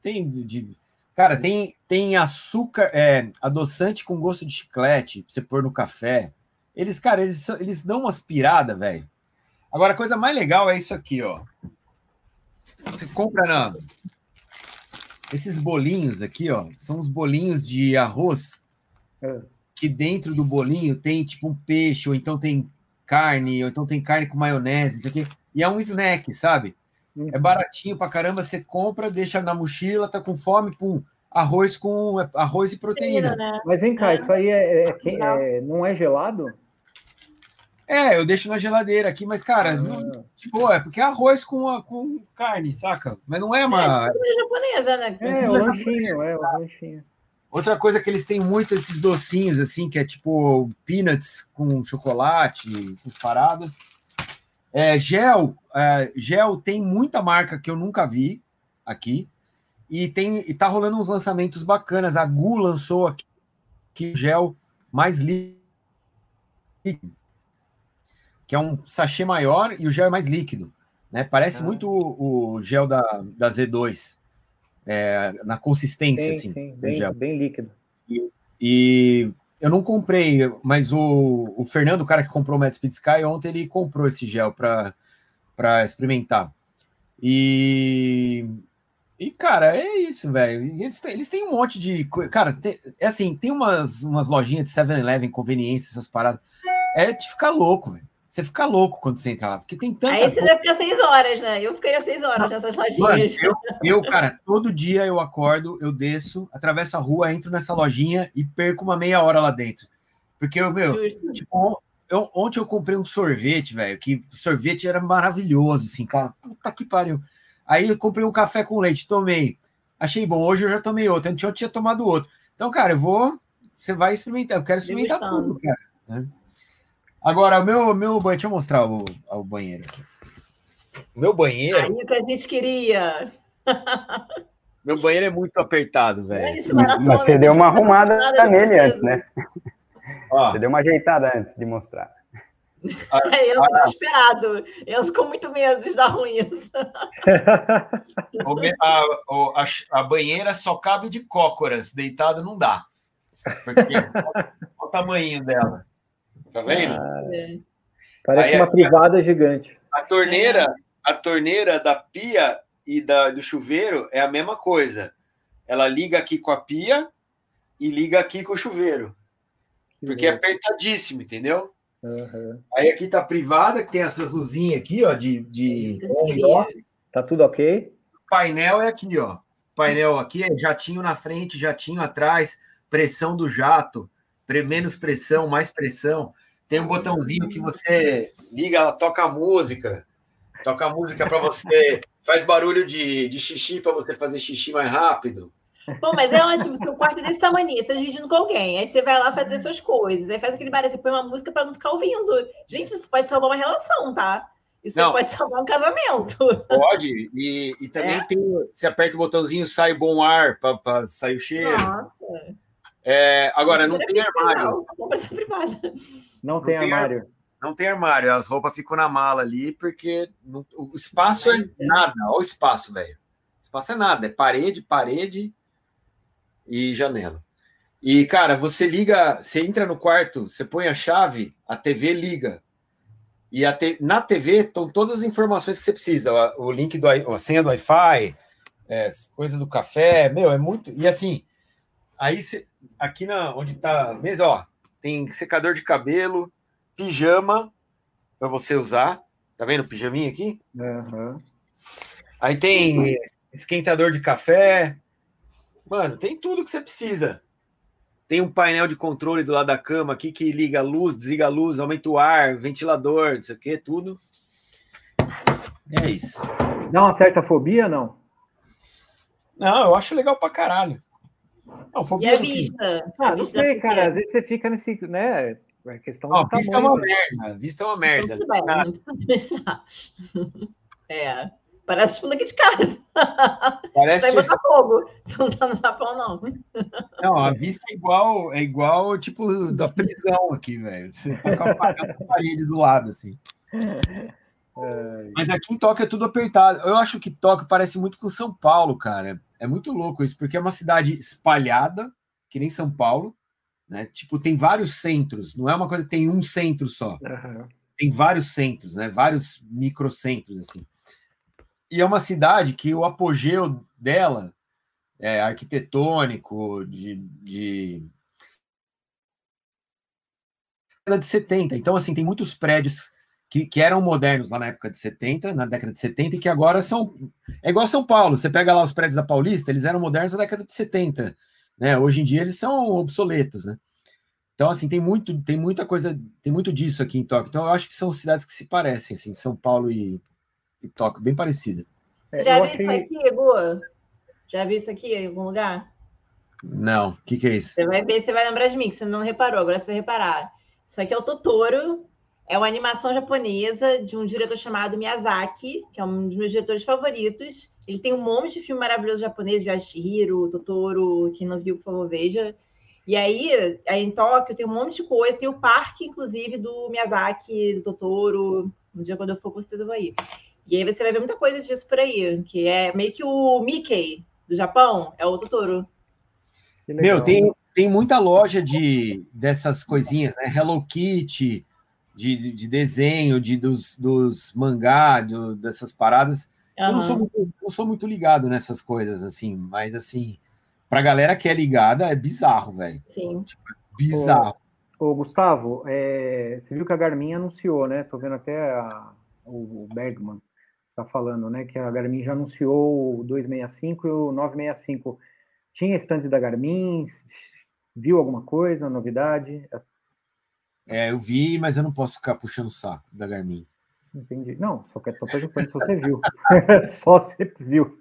tem de. de cara, tem, tem açúcar, é, adoçante com gosto de chiclete pra você pôr no café. Eles, cara, eles, eles dão uma aspirada, velho. Agora, a coisa mais legal é isso aqui, ó. Você compra na, esses bolinhos aqui, ó, são os bolinhos de arroz é. que dentro do bolinho tem tipo um peixe, ou então tem carne, ou então tem carne com maionese, isso aqui. E é um snack, sabe? Uhum. É baratinho pra caramba, você compra, deixa na mochila, tá com fome, pum, arroz com arroz e proteína. Né? Mas vem cá, isso aí é, é, é, não é gelado? É, eu deixo na geladeira aqui, mas, cara, ah. não, de boa, é porque é arroz com, a, com carne, saca? Mas não é uma. É, é japonesa, né? É, o lanchinho, é, o lanchinho. Outra coisa que eles têm muito esses docinhos, assim, que é tipo peanuts com chocolate, essas paradas. É, gel, é, gel tem muita marca que eu nunca vi aqui. E tem e tá rolando uns lançamentos bacanas. A Gu lançou aqui, aqui gel mais líquido que é um sachê maior e o gel é mais líquido. Né? Parece ah. muito o, o, gel da, da Z2, é, na consistência, sim, assim, sim, bem, gel. bem líquido. E, e, eu não comprei, mas o, o Fernando, o cara que comprou o Mad Speed Sky, ontem ele comprou esse gel para experimentar. E, e, cara, é isso, velho. Eles, eles têm um monte de. Cara, tem, é assim, tem umas, umas lojinhas de 7-Eleven, conveniência, essas paradas. É de ficar louco, velho. Você fica louco quando você entra lá, porque tem tanta. Aí você coisa... vai ficar seis horas, né? Eu ficaria seis horas nessas lojinhas. eu, eu, cara, todo dia eu acordo, eu desço, atravesso a rua, entro nessa lojinha e perco uma meia hora lá dentro. Porque, eu, meu, tipo, eu, ontem eu comprei um sorvete, velho, que o sorvete era maravilhoso, assim, cara. Puta que pariu. Aí eu comprei um café com leite, tomei. Achei bom. Hoje eu já tomei outro. Antes eu tinha tomado outro. Então, cara, eu vou. Você vai experimentar. Eu quero experimentar tudo, cara. Né? Agora, o meu, meu banheiro, deixa eu mostrar o, o banheiro aqui. O meu banheiro. Aí que a gente queria. Meu banheiro é muito apertado, velho. Mas você deu uma arrumada nele antes, né? Ó. Você deu uma ajeitada antes de mostrar. É, eu desesperado. Eu com muito medo de dar ruim isso. A, a, a, banheira só cabe de cócoras, deitado não dá. Porque, olha o tamanho dela. Tá vendo? Ah, é. Parece Aí, uma privada a, gigante. A torneira, a torneira da pia e da, do chuveiro é a mesma coisa. Ela liga aqui com a pia e liga aqui com o chuveiro. Porque é apertadíssimo, entendeu? Uhum. Aí aqui tá privada, que tem essas luzinhas aqui, ó, de, de Tá tudo ok? O painel é aqui, ó. Painel aqui é jatinho na frente, jatinho atrás, pressão do jato, menos pressão, mais pressão. Tem um botãozinho que você liga, ela toca a música, toca a música para você, faz barulho de, de xixi para você fazer xixi mais rápido. Bom, mas é ótimo, porque o quarto é desse tamanho, você está dividindo com alguém, aí você vai lá fazer suas coisas, aí faz aquele barulho, você põe uma música para não ficar ouvindo. Gente, isso pode salvar uma relação, tá? Isso não, pode salvar um casamento. Pode, e, e também é. tem. Você aperta o botãozinho, sai bom ar para sair o cheiro. Nossa. É, agora, não tem armário. Não, não tem armário. Não tem armário, as roupas ficam na mala ali, porque não, o espaço é nada. Olha o espaço, velho. Espaço é nada, é parede, parede e janela. E, cara, você liga, você entra no quarto, você põe a chave, a TV liga. E a te, na TV estão todas as informações que você precisa. O, link do a senha do Wi-Fi, é, coisa do café, meu, é muito. E assim, Aí, aqui na, onde tá a mesa, ó, tem secador de cabelo, pijama para você usar. Tá vendo o pijaminha aqui? Uhum. Aí tem esquentador de café. Mano, tem tudo que você precisa. tem um painel de controle do lado da cama aqui que liga a luz, desliga a luz, aumenta o ar, ventilador, não sei o que, tudo. É isso. Dá uma certa fobia, não? Não, eu acho legal pra caralho. Não, fobia e a vista? Ah, não sei, cara. Às vezes você fica nesse, né? A questão oh, vista é uma merda. Vista é uma merda. é. Parece fundo aqui de casa. Parece. Sai botar fogo. Você não tá no Japão, não. Não, a vista é igual, é igual, tipo, da prisão aqui, velho. Você tá com a parede do lado, assim. Mas aqui em Tóquio é tudo apertado. Eu acho que Tóquio parece muito com São Paulo, cara. É muito louco isso, porque é uma cidade espalhada, que nem São Paulo, né? Tipo, tem vários centros, não é uma coisa que tem um centro só. Uhum. Tem vários centros, né? Vários microcentros, assim. E é uma cidade que o apogeu dela é arquitetônico, de, de de 70. Então, assim, tem muitos prédios que, que, eram modernos lá na época de 70, na década de 70, e que agora são. É igual São Paulo. Você pega lá os prédios da Paulista, eles eram modernos na década de 70. Né? Hoje em dia eles são obsoletos, né? Então, assim, tem muito, tem muita coisa, tem muito disso aqui em Tóquio. Então, eu acho que são cidades que se parecem, assim, São Paulo e, e Tóquio, bem parecida. Você já viu achei... isso aqui, Gu? Já viu isso aqui em algum lugar? Não, o que, que é isso? Você vai ver, você vai lembrar de mim, que você não reparou, agora você vai reparar. Isso aqui é o Totoro, é uma animação japonesa de um diretor chamado Miyazaki, que é um dos meus diretores favoritos. Ele tem um monte de filme maravilhoso japonês, Yashihiro, Totoro, quem não viu, por favor, veja. E aí, aí, em Tóquio tem um monte de coisa, tem o parque, inclusive, do Miyazaki, do Totoro. Um dia, quando eu for, com certeza eu vou ir. E aí você vai ver muita coisa disso por aí, que é meio que o Mickey do Japão, é o Totoro. Meu, tem, tem muita loja de dessas coisinhas, né? Hello Kitty, de, de desenho, de, dos, dos mangá, do, dessas paradas. Uhum. Eu não sou, muito, não sou muito ligado nessas coisas, assim, mas assim, pra galera que é ligada, é bizarro, velho. Sim. Tipo, bizarro. Ô, ô Gustavo, é, você viu que a Garmin anunciou, né? Tô vendo até a, o Bergman tá falando, né? Que a Garmin já anunciou o 265 e o 965. Tinha stand da Garmin? Viu alguma coisa, novidade? É, eu vi, mas eu não posso ficar puxando o saco da Garmin. Entendi. Não, só que tô perguntando se você viu. só você viu.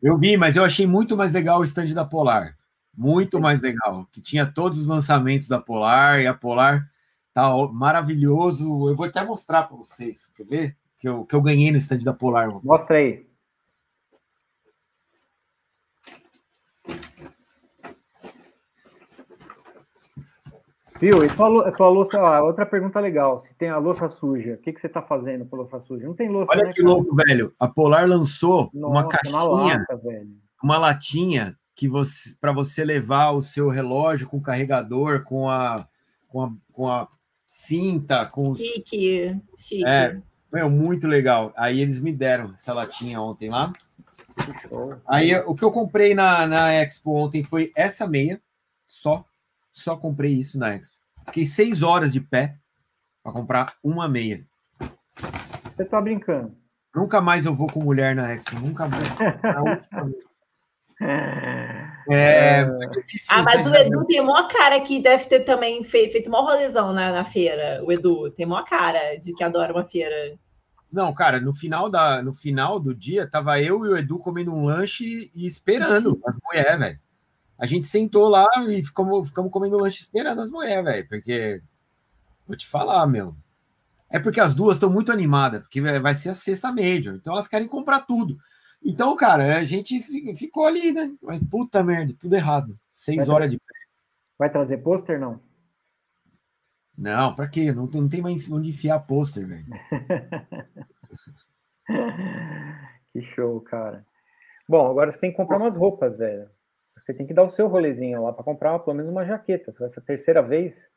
Eu vi, mas eu achei muito mais legal o stand da Polar. Muito mais legal. Que tinha todos os lançamentos da Polar e a Polar tá maravilhoso. Eu vou até mostrar para vocês. Quer ver? Que eu, que eu ganhei no stand da Polar. Mostra aí. Viu? E tua, tua louça, ó, outra pergunta legal. Se tem a louça suja, o que, que você está fazendo com a louça suja? Não tem louça. Olha né, que cara? louco, velho. A Polar lançou Nossa, uma caixinha, uma, lata, uma latinha que você para você levar o seu relógio com carregador, com a com a, com a cinta, com os... chique, chique. É, meu, muito legal. Aí eles me deram essa latinha ontem lá. Aí o que eu comprei na, na Expo ontem foi essa meia, só só comprei isso na Expo. Fiquei seis horas de pé para comprar uma meia. Você tá brincando? Nunca mais eu vou com mulher na Expo, nunca mais. É, é ah, mas o Edu tem maior cara que deve ter também feito, feito maior rolezão na, na feira. O Edu tem maior cara de que adora uma feira. Não, cara, no final, da, no final do dia, tava eu e o Edu comendo um lanche e esperando as mulheres, velho. A gente sentou lá e ficamos, ficamos comendo lanche esperando as mulheres, velho, porque vou te falar, meu. É porque as duas estão muito animadas, porque vai ser a sexta Major, então elas querem comprar tudo. Então, cara, a gente ficou ali, né? Mas, puta merda, tudo errado. Seis vai horas de pé. Vai trazer pôster, não? Não, pra quê? Não, não tem mais onde enfiar pôster, velho. que show, cara. Bom, agora você tem que comprar umas roupas, velho. Você tem que dar o seu rolezinho lá para comprar pelo menos uma jaqueta. Você vai a terceira vez.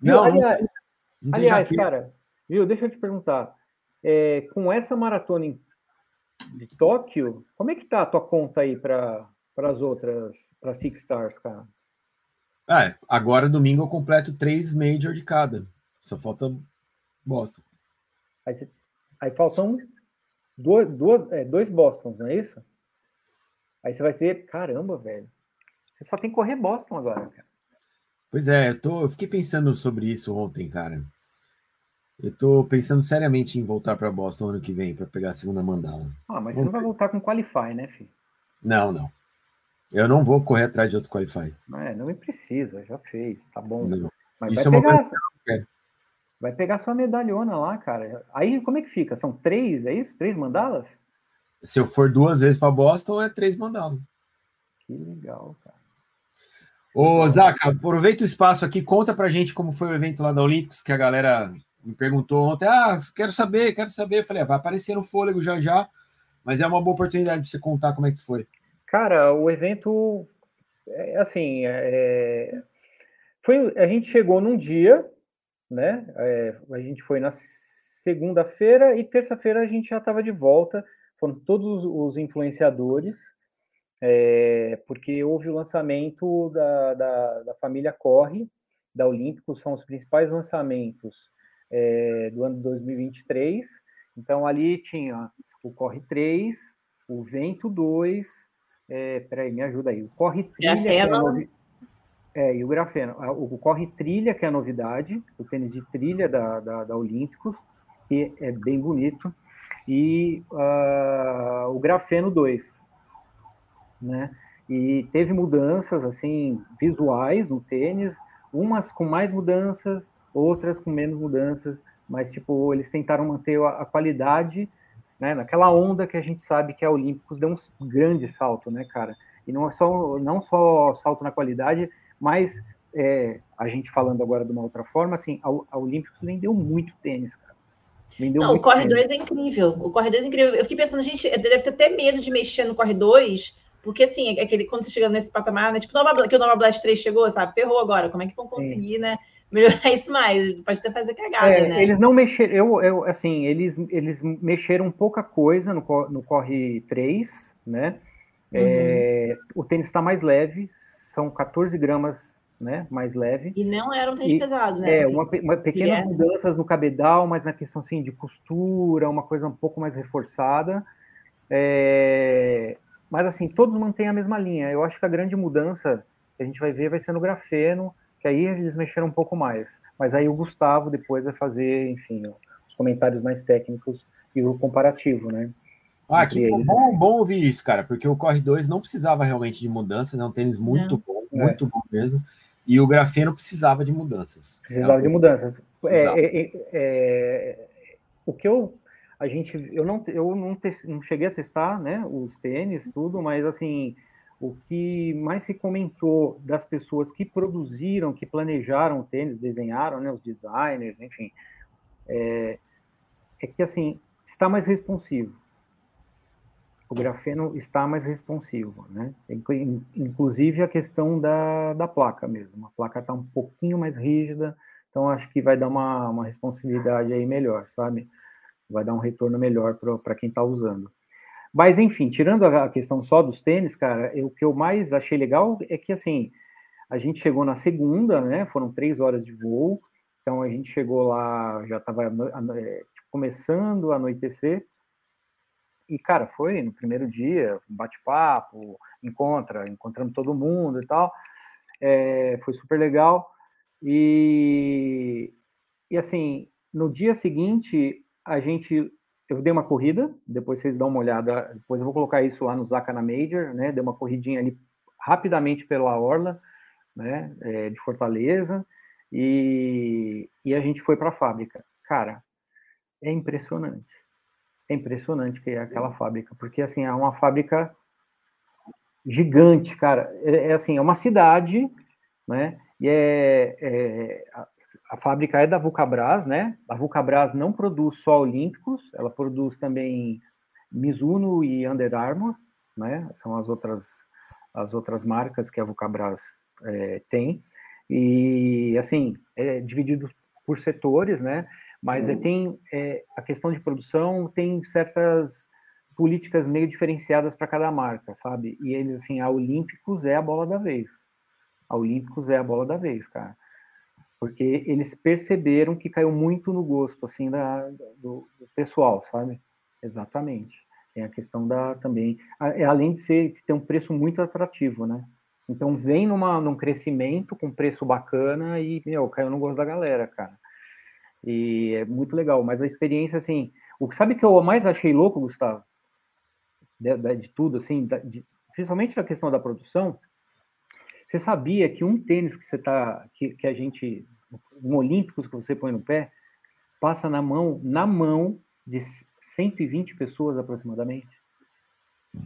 Viu? Não, aliás, não, não aliás cara, viu? Deixa eu te perguntar. É, com essa maratona em, de Tóquio, como é que tá a tua conta aí para as outras, para Six Stars, cara? É, agora domingo eu completo três Major de cada. Só falta Boston. Aí, aí faltam duas, duas, é, dois Bostons, não é isso? Aí você vai ter, caramba, velho. Você só tem que correr Boston agora, cara. Pois é, eu, tô, eu fiquei pensando sobre isso ontem, cara. Eu tô pensando seriamente em voltar para Boston ano que vem para pegar a segunda mandala. Ah, mas você não vai voltar com Qualify, né, filho? Não, não. Eu não vou correr atrás de outro Qualify. É, não me precisa, já fez, tá bom. Não. Mas Isso vai é pegar, coisa vai pegar sua medalhona lá, cara. Aí como é que fica? São três, é isso? Três mandalas? Se eu for duas vezes para Boston, é três mandalas. Que legal, cara. Ô, Zaca, aproveita o espaço aqui, conta pra gente como foi o evento lá da Olímpicos, que a galera me perguntou ontem. Ah, quero saber, quero saber. Eu falei, ah, vai aparecer no fôlego já já, mas é uma boa oportunidade de você contar como é que foi. Cara, o evento, é, assim, é, foi, a gente chegou num dia, né? é, a gente foi na segunda-feira e terça-feira a gente já estava de volta. Foram todos os influenciadores, é, porque houve o lançamento da, da, da família Corre, da Olímpicos, são os principais lançamentos é, do ano 2023. Então, ali tinha o Corre 3, o Vento 2, é, peraí, me ajuda aí, o Corre Trilha, é, novi- é, e o Grafeno, Ah, o Corre Trilha, que é a novidade, o tênis de trilha da, da, da Olímpicos, que é bem bonito, e ah, o Grafeno 2, né? E teve mudanças assim visuais no tênis, umas com mais mudanças, outras com menos mudanças, mas tipo eles tentaram manter a, a qualidade, né? Naquela onda que a gente sabe que a Olímpicos deu um grande salto, né, cara? E não é só não só salto na qualidade, mas é, a gente falando agora de uma outra forma, assim, a, a Olímpicos vendeu muito tênis, cara. Vendeu Não, o Corre tênis. 2 é incrível. O Corre 2 é incrível. Eu fiquei pensando, gente, deve ter até medo de mexer no Corre 2, porque assim, é aquele, quando você chega nesse patamar, né? Tipo, Nova, que o Nova Blast 3 chegou, sabe? Ferrou agora. Como é que vão conseguir, né? Melhorar isso mais? Pode até fazer cagada, É, né? Eles não mexeram, eu, eu, assim, eles, eles mexeram pouca coisa no, no Corre 3, né? É, o tênis está mais leve, são 14 gramas né, mais leve. E não era um tênis E- pesado, né? É, Assim, uma, uma- pequenas é- mudanças no cabedal, mas na questão assim, de costura, uma coisa um pouco mais reforçada. É, mas assim, todos mantêm a mesma linha. Eu acho que a grande mudança que a gente vai ver vai ser no grafeno, que aí eles mexeram um pouco mais. Mas aí o Gustavo depois vai fazer, enfim, os comentários mais técnicos e o comparativo, né? Ah, que bom, eles. bom, bom ouvir isso, cara, porque o Corre 2 não precisava realmente de mudanças, é um tênis muito bom, É. muito bom mesmo. E o grafeno precisava de mudanças. Precisava de mudanças. É, Precisava. é, é, é, o que eu a gente eu não eu não, tes- não cheguei a testar, né, os tênis tudo, mas assim o que mais se comentou das pessoas que produziram, que planejaram o tênis, desenharam, né, os designers, enfim, é, é que assim está mais responsivo. O grafeno está mais responsivo, né? Inclu- Inclusive a questão da, da placa mesmo. A placa está um pouquinho mais rígida, então acho que vai dar uma, uma responsividade aí melhor, sabe? Vai dar um retorno melhor para quem está usando. Mas, enfim, tirando a questão só dos tênis, cara, eu- o que eu mais achei legal é que, assim, a gente chegou na segunda, né? Foram três horas de voo, então a gente chegou lá, já estava começando a anoitecer, e, cara, foi no primeiro dia, bate-papo, encontra, encontramos todo mundo e tal. É, foi super legal. E, e, assim, no dia seguinte, a gente. Eu dei uma corrida, depois vocês dão uma olhada, depois eu vou colocar isso lá no Zaca na Major, né? Dei uma corridinha ali rapidamente pela Orla, né? é, de Fortaleza, e, e a gente foi para a fábrica. Cara, é impressionante. É impressionante que é aquela fábrica, porque assim, é uma fábrica gigante, cara. É, é assim, é uma cidade, né? E é, é- a, fábrica é da Vulcabras, né? A Vulcabras não produz só Olímpicos, ela produz também Mizuno e Under Armour, né? São as outras as outras marcas que a Vulcabras é, tem. E assim, é divididos por setores, né? Mas é, tem é, a questão de produção tem certas políticas meio diferenciadas para cada marca, sabe? E eles assim, a Olímpicos é a bola da vez. A Olímpicos é a bola da vez, cara. Porque eles perceberam que caiu muito no gosto assim da, do, do pessoal, sabe? Exatamente. Tem a questão da também, é além de ser de ter um preço muito atrativo, né? Então vem numa, num crescimento com preço bacana e, meu, caiu no gosto da galera, cara. E é muito legal, mas a experiência, assim, o que sabe que eu mais achei louco, Gustavo? De, de, de tudo, assim, de, principalmente na questão da produção, você sabia que um tênis que você tá, que, que a gente, um Olímpicos que você põe no pé, passa na mão, na mão de 120 pessoas aproximadamente?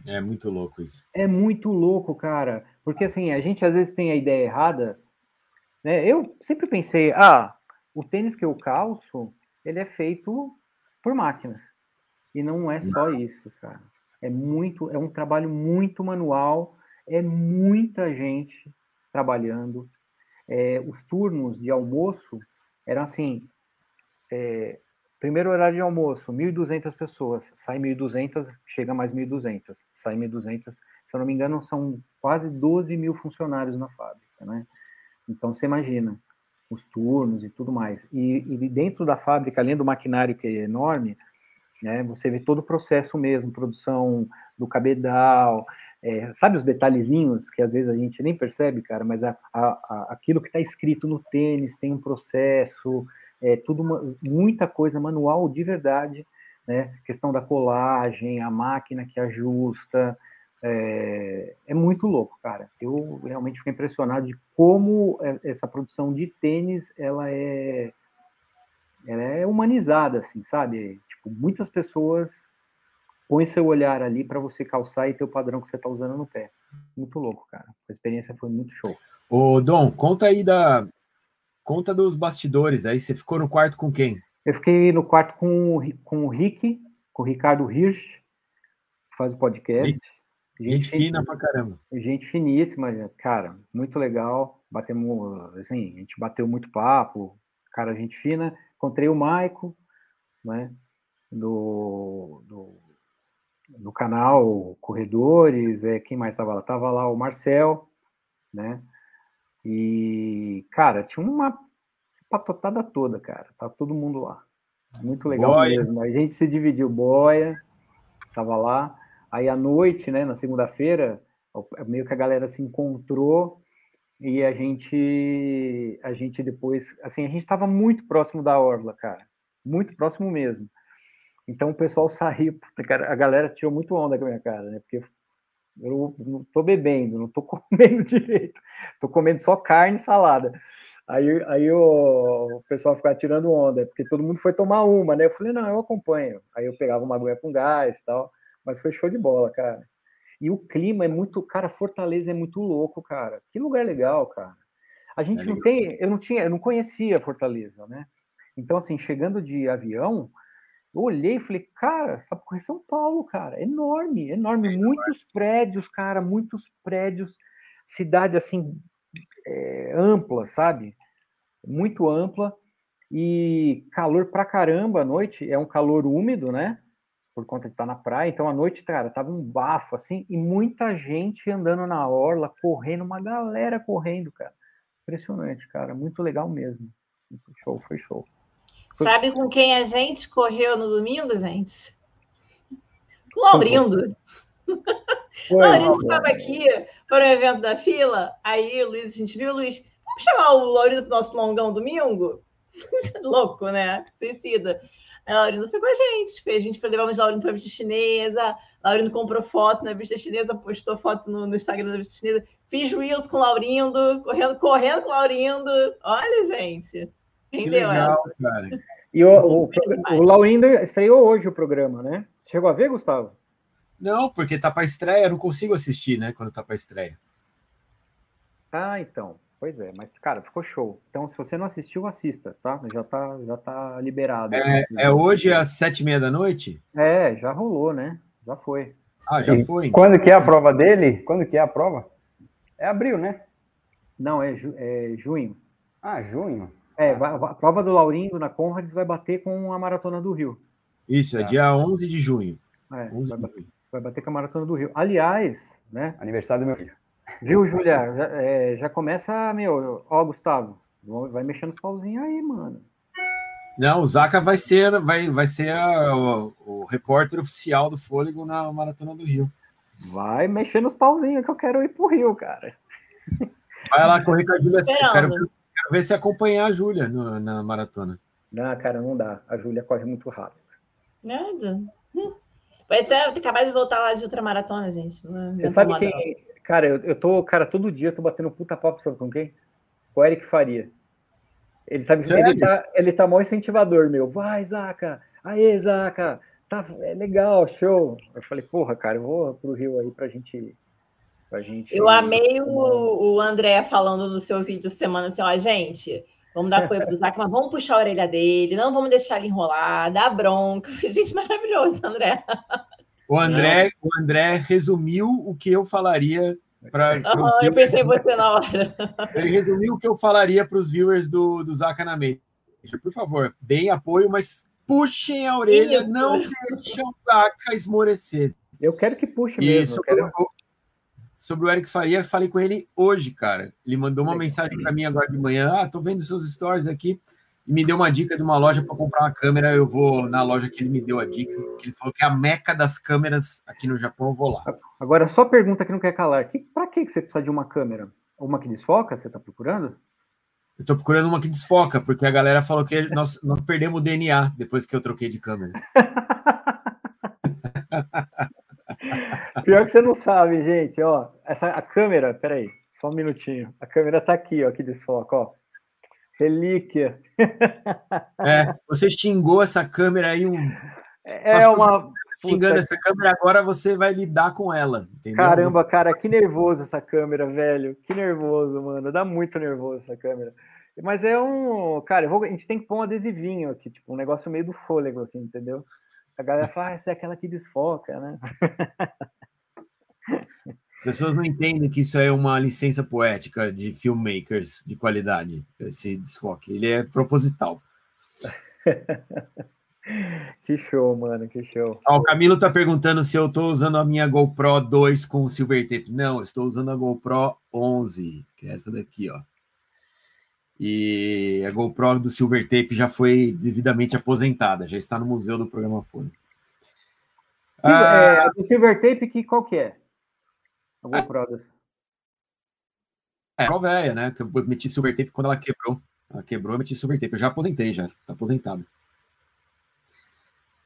É muito louco isso. É muito louco, cara. Porque assim, a gente às vezes tem a ideia errada. Né? Eu sempre pensei, ah, o tênis que eu calço, ele é feito por máquinas. E não é só isso, cara. É muito, é um trabalho muito manual, é muita gente trabalhando. É, os turnos de almoço eram assim, é, Primeiro horário de almoço, 1.200 pessoas. Sai 1.200, chega mais 1.200. Sai 1.200. Se eu não me engano, são quase 12 mil funcionários na fábrica, né? Então, você imagina os turnos e tudo mais. E, e dentro da fábrica, além do maquinário que é enorme, né, você vê todo o processo mesmo, produção do cabedal, é, sabe os detalhezinhos que às vezes a gente nem percebe, cara, mas a, a, aquilo que está escrito no tênis tem um processo, é tudo uma, muita coisa manual de verdade, né? Questão da colagem, a máquina que ajusta, é, é, muito louco, cara. Eu realmente fiquei impressionado de como é, essa produção de tênis ela é, ela é humanizada, assim, sabe? Tipo, muitas pessoas põem seu olhar ali para você calçar e ter o padrão que você está usando no pé. Muito louco, cara. A experiência foi muito show. Ô, Dom, conta aí da, Conta dos bastidores aí, você ficou no quarto com quem? Eu fiquei no quarto com, com o Rick, com o Ricardo Hirsch, que faz o podcast. Gente, gente fina pra caramba. Gente finíssima, cara, muito legal. Batemos, assim, a gente bateu muito papo, cara, gente fina. Encontrei o Maico, né, do, do, do canal Corredores, é, quem mais estava lá? Tava lá o Marcel, né, e, cara, tinha uma patotada toda, cara. Tá todo mundo lá. Muito legal boia. mesmo. A gente se dividiu, boia, tava lá. Aí à noite, né, na segunda-feira, meio que a galera se encontrou e a gente a gente depois, assim, a gente estava muito próximo da orla, cara. Muito próximo mesmo. Então o pessoal saiu, a galera tirou muito onda com a minha cara, né? Porque eu não tô bebendo, não tô comendo direito, tô comendo só carne e salada. Aí, aí o, o pessoal ficava tirando onda, porque todo mundo foi tomar uma, né? Eu falei, não, eu acompanho. Aí eu pegava uma aguinha com gás e tal, mas foi show de bola, cara. E o clima é muito, cara, Fortaleza é muito louco, cara. Que lugar legal, cara. A gente é não tem, eu não tinha, eu não conhecia Fortaleza, né? Então, assim, chegando de avião, eu olhei e falei, cara, essa porra é São Paulo, cara, enorme, enorme, é muitos prédios, cara, muitos prédios, cidade assim é, ampla, sabe? Muito ampla e calor pra caramba à noite, é um calor úmido, né? Por conta de estar na praia, então à noite, cara, tava um bafo assim e muita gente andando na orla, correndo, uma galera correndo, cara. Impressionante, cara, muito legal mesmo. Show, foi show. Sabe com quem a gente correu no domingo, gente? Com o Laurindo. o Laurindo estava aqui para o evento da fila. Aí, Luiz, a gente viu, Luiz, vamos chamar o Laurindo para o nosso longão domingo? Louco, né? Suicida. A Laurindo foi com a gente. Fez, a gente foi levar o Laurindo para a vista chinesa. Laurindo comprou foto na vista chinesa, postou foto no, no Instagram da vista chinesa. Fiz reels com o Laurindo, correndo, correndo com o Laurindo. Olha, gente. Que legal, cara. E o, o, o Laurindo estreou hoje o programa, né? chegou a ver, Gustavo? Não, porque tá para estreia, eu não consigo assistir, né, quando tá para estreia. Ah, então. Pois é, mas, cara, ficou show. Então, se você não assistiu, assista, tá? Já tá, já tá liberado. É, é hoje às sete e meia da noite? É, já rolou, né? Já foi. Ah, já e foi. Quando que é a prova dele? Quando que é a prova? É abril, né? Não, é, ju é junho. Ah, junho. É, a prova do Laurindo na Conrads vai bater com a Maratona do Rio. Isso, é, é dia 11 de junho. É, 11 vai, bater, vai, bater, com a Maratona do Rio. Aliás, né? Aniversário do meu filho. Viu, Julia? Já, é, já começa, meu, ó, Gustavo, vai mexendo os pauzinhos aí, mano. Não, o Zaca vai ser, vai, vai ser a, o, o, repórter oficial do Fôlego na Maratona do Rio. Vai mexendo os pauzinhos que eu quero ir pro Rio, cara. Vai lá correr com a Júlia. Quero, quero, ver se acompanhar a Júlia na maratona. Não, cara, não dá. A Júlia corre muito rápido. Nada. Hum. Vai ter, acabar de voltar lá de ultramaratona, gente. Você sabe quem. Cara, eu, eu tô, cara, todo dia eu tô batendo puta papo, sabe com quem? Com o Eric Faria. Ele tá, ele tá, ele tá mó incentivador, meu. Vai, Zaca! Aê, Zaca! Tá, é legal, show. Eu falei, porra, cara, eu vou pro Rio aí pra gente. Pra gente eu amei o, o André falando no seu vídeo semana assim, ó, gente, vamos dar apoio pro Zaca, mas vamos puxar a orelha dele, não vamos deixar ele enrolar, dar bronca. Gente, maravilhoso, André. O André, o André resumiu o que eu falaria para. Oh, eu pensei em você na hora. Ele resumiu o que eu falaria para os viewers do, do Zaca na Mente. Por favor, deem apoio, mas puxem a orelha, Isso. não deixem o Zaca esmorecer. Eu quero que puxe mesmo. Sobre, quero... o, sobre o Eric Faria, falei com ele hoje, cara. Ele mandou uma mensagem para mim agora de manhã. Ah, tô vendo seus stories aqui. E me deu uma dica de uma loja para comprar uma câmera. Eu vou na loja que ele me deu a dica, que ele falou que é a meca das câmeras aqui no Japão. Eu vou lá. Agora, só pergunta que não quer calar: que, para que você precisa de uma câmera? Uma que desfoca? Você está procurando? Eu tô procurando uma que desfoca, porque a galera falou que nós, nós perdemos o DNA depois que eu troquei de câmera. Pior que você não sabe, gente, ó. Essa, a câmera, peraí, só um minutinho. A câmera tá aqui, ó, que desfoca, ó. Relíquia. É, você xingou essa câmera aí um. É uma. Xingando essa câmera, agora você vai lidar com ela. Entendeu? Caramba, cara, que nervoso essa câmera, velho. Que nervoso, mano. Dá muito nervoso essa câmera. Mas é um. Cara, vou... a gente tem que pôr um adesivinho aqui, tipo, um negócio meio do fôlego, assim, entendeu? A galera fala, ah, essa é aquela que desfoca, né? As pessoas não entendem que isso é uma licença poética de filmmakers de qualidade, esse desfoque. Ele é proposital. que show, mano, que show. o Camilo está perguntando se eu estou usando a minha GoPro 2 com silver tape. Não, eu estou usando a GoPro 11, que é essa daqui, ó. E a GoPro do silver tape já foi devidamente aposentada, já está no museu do programa Folha. Ah, é, do silver tape, que, qual que é? A GoPro É, a velha, né? Que eu meti silver tape quando ela quebrou. Ela quebrou, eu meti silver tape. Eu já aposentei, já. Tá aposentado.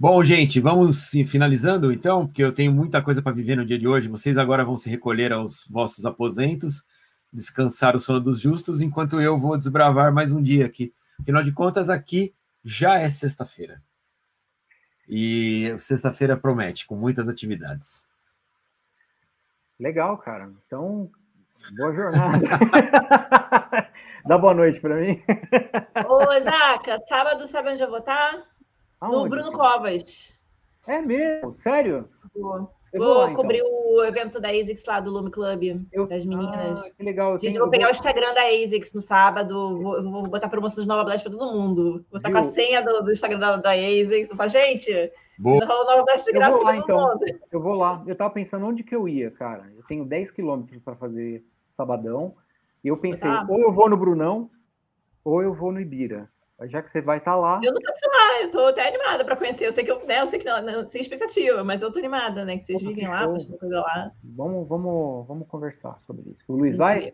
Bom, gente, vamos finalizando então, porque eu tenho muita coisa para viver no dia de hoje. Vocês agora vão se recolher aos vossos aposentos, descansar o sono dos justos, enquanto eu vou desbravar mais um dia aqui. Afinal de contas, aqui já é sexta-feira. E sexta-feira promete, com muitas atividades. Legal, cara. Então, boa jornada. Dá boa noite para mim. Ô, Zaca, sábado sabe onde eu vou estar? No Bruno Covas. É mesmo? Sério? Vou, vou lá, cobrir então. o evento da ASICS lá do Lume Club, eu... das meninas. Ah, que legal. Gente, eu vou pegar vou... o Instagram da ASICS no sábado, vou, vou botar promoções de Nova Blast para todo mundo. Vou estar com a senha do, do Instagram da, da ASICS. Vou falar, gente, Boa. Nova Blast de graça eu vou lá, então. Mundo. Eu vou lá. Eu tava pensando onde que eu ia, cara. Eu tenho 10 quilômetros para fazer sabadão. E eu pensei, ah. ou eu vou no Brunão, ou eu vou no Ibira. Já que você vai estar tá lá. Eu nunca fui lá, eu tô até animada para conhecer. Eu sei que eu, né, eu sei que não, não sem expectativa, mas eu tô animada, né? Que vocês vivem lá, coisa lá. Vamos, vamos, vamos conversar sobre isso. O Luiz vai?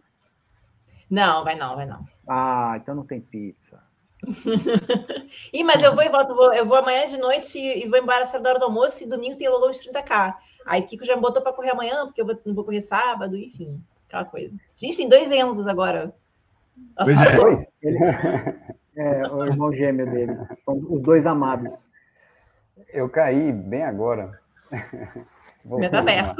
Não, vai não, vai não. Ah, então não tem pizza. Ih, mas eu vou e volto, vou, eu vou amanhã de noite e, e vou embora às da hora do almoço e domingo tem logão de 30k. Aí Kiko já me botou para correr amanhã, porque eu vou, não vou correr sábado, enfim, aquela coisa. Gente, tem dois Enzos agora. Nossa, é. Dois? é, o irmão gêmeo dele. São os dois amados. Eu caí bem agora. Metaverso.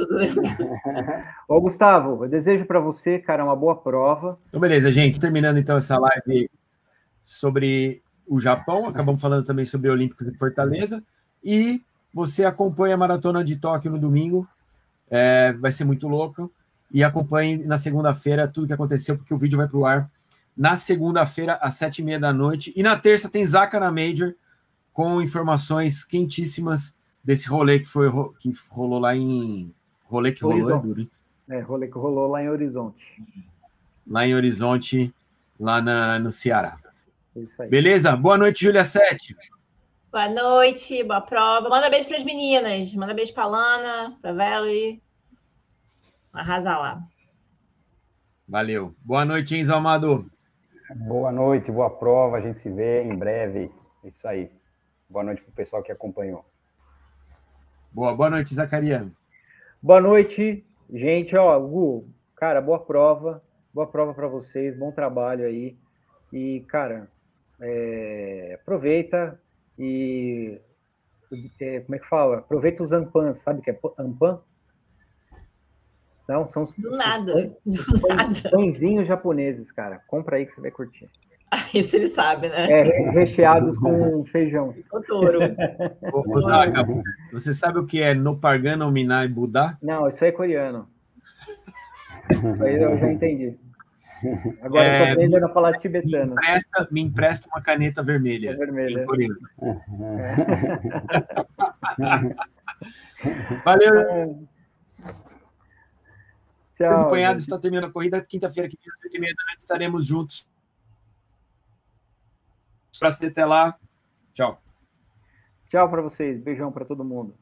Ô, Gustavo, eu desejo para você, cara, uma boa prova. Então, beleza, gente. Terminando então essa live sobre o Japão, acabamos falando também sobre Olímpicos em Fortaleza, e você acompanha a Maratona de Tóquio no domingo, é, vai ser muito louco, e acompanhe na segunda-feira tudo que aconteceu, porque o vídeo vai para o ar na segunda-feira, às sete e meia da noite. E na terça tem Zaca na Major, com informações quentíssimas desse rolê que foi que rolou lá em. Rolê que rolou, é duro, hein? É, rolê que rolou lá em Horizonte. Lá em Horizonte, lá na, no Ceará. Beleza? Boa noite, Júlia Sete. Boa noite, boa prova. Manda beijo para as meninas. Manda beijo para Lana, para Valerie. Arrasa lá. Valeu. Boa noite, Enzo Amado. Boa noite, boa prova. A gente se vê em breve. Isso aí. Boa noite para o pessoal que acompanhou. Boa, boa noite, Zacarias. Boa noite, gente. Ó, Gu, cara, boa prova. Boa prova para vocês. Bom trabalho aí. E, cara, é, aproveita e. É, como é que fala? Aproveita os ampans, sabe o que é ampan? Não, são os, Do nada. Os, os, os pãezinhos japoneses, cara. Compra aí que você vai curtir. Isso ele sabe, né? É, recheados com feijão. Totoro. você sabe o que é no Pargana, Minai Buda? Não, isso aí é coreano. Isso aí eu já entendi. Agora é, eu tô aprendendo a falar tibetano. Me empresta, me empresta uma caneta vermelha. É vermelha. É. Valeu. Tchau. O cunhado está terminando a corrida. Quinta-feira, que e noite, estaremos juntos. Próximo até lá. Tchau. Tchau para vocês. Beijão para todo mundo.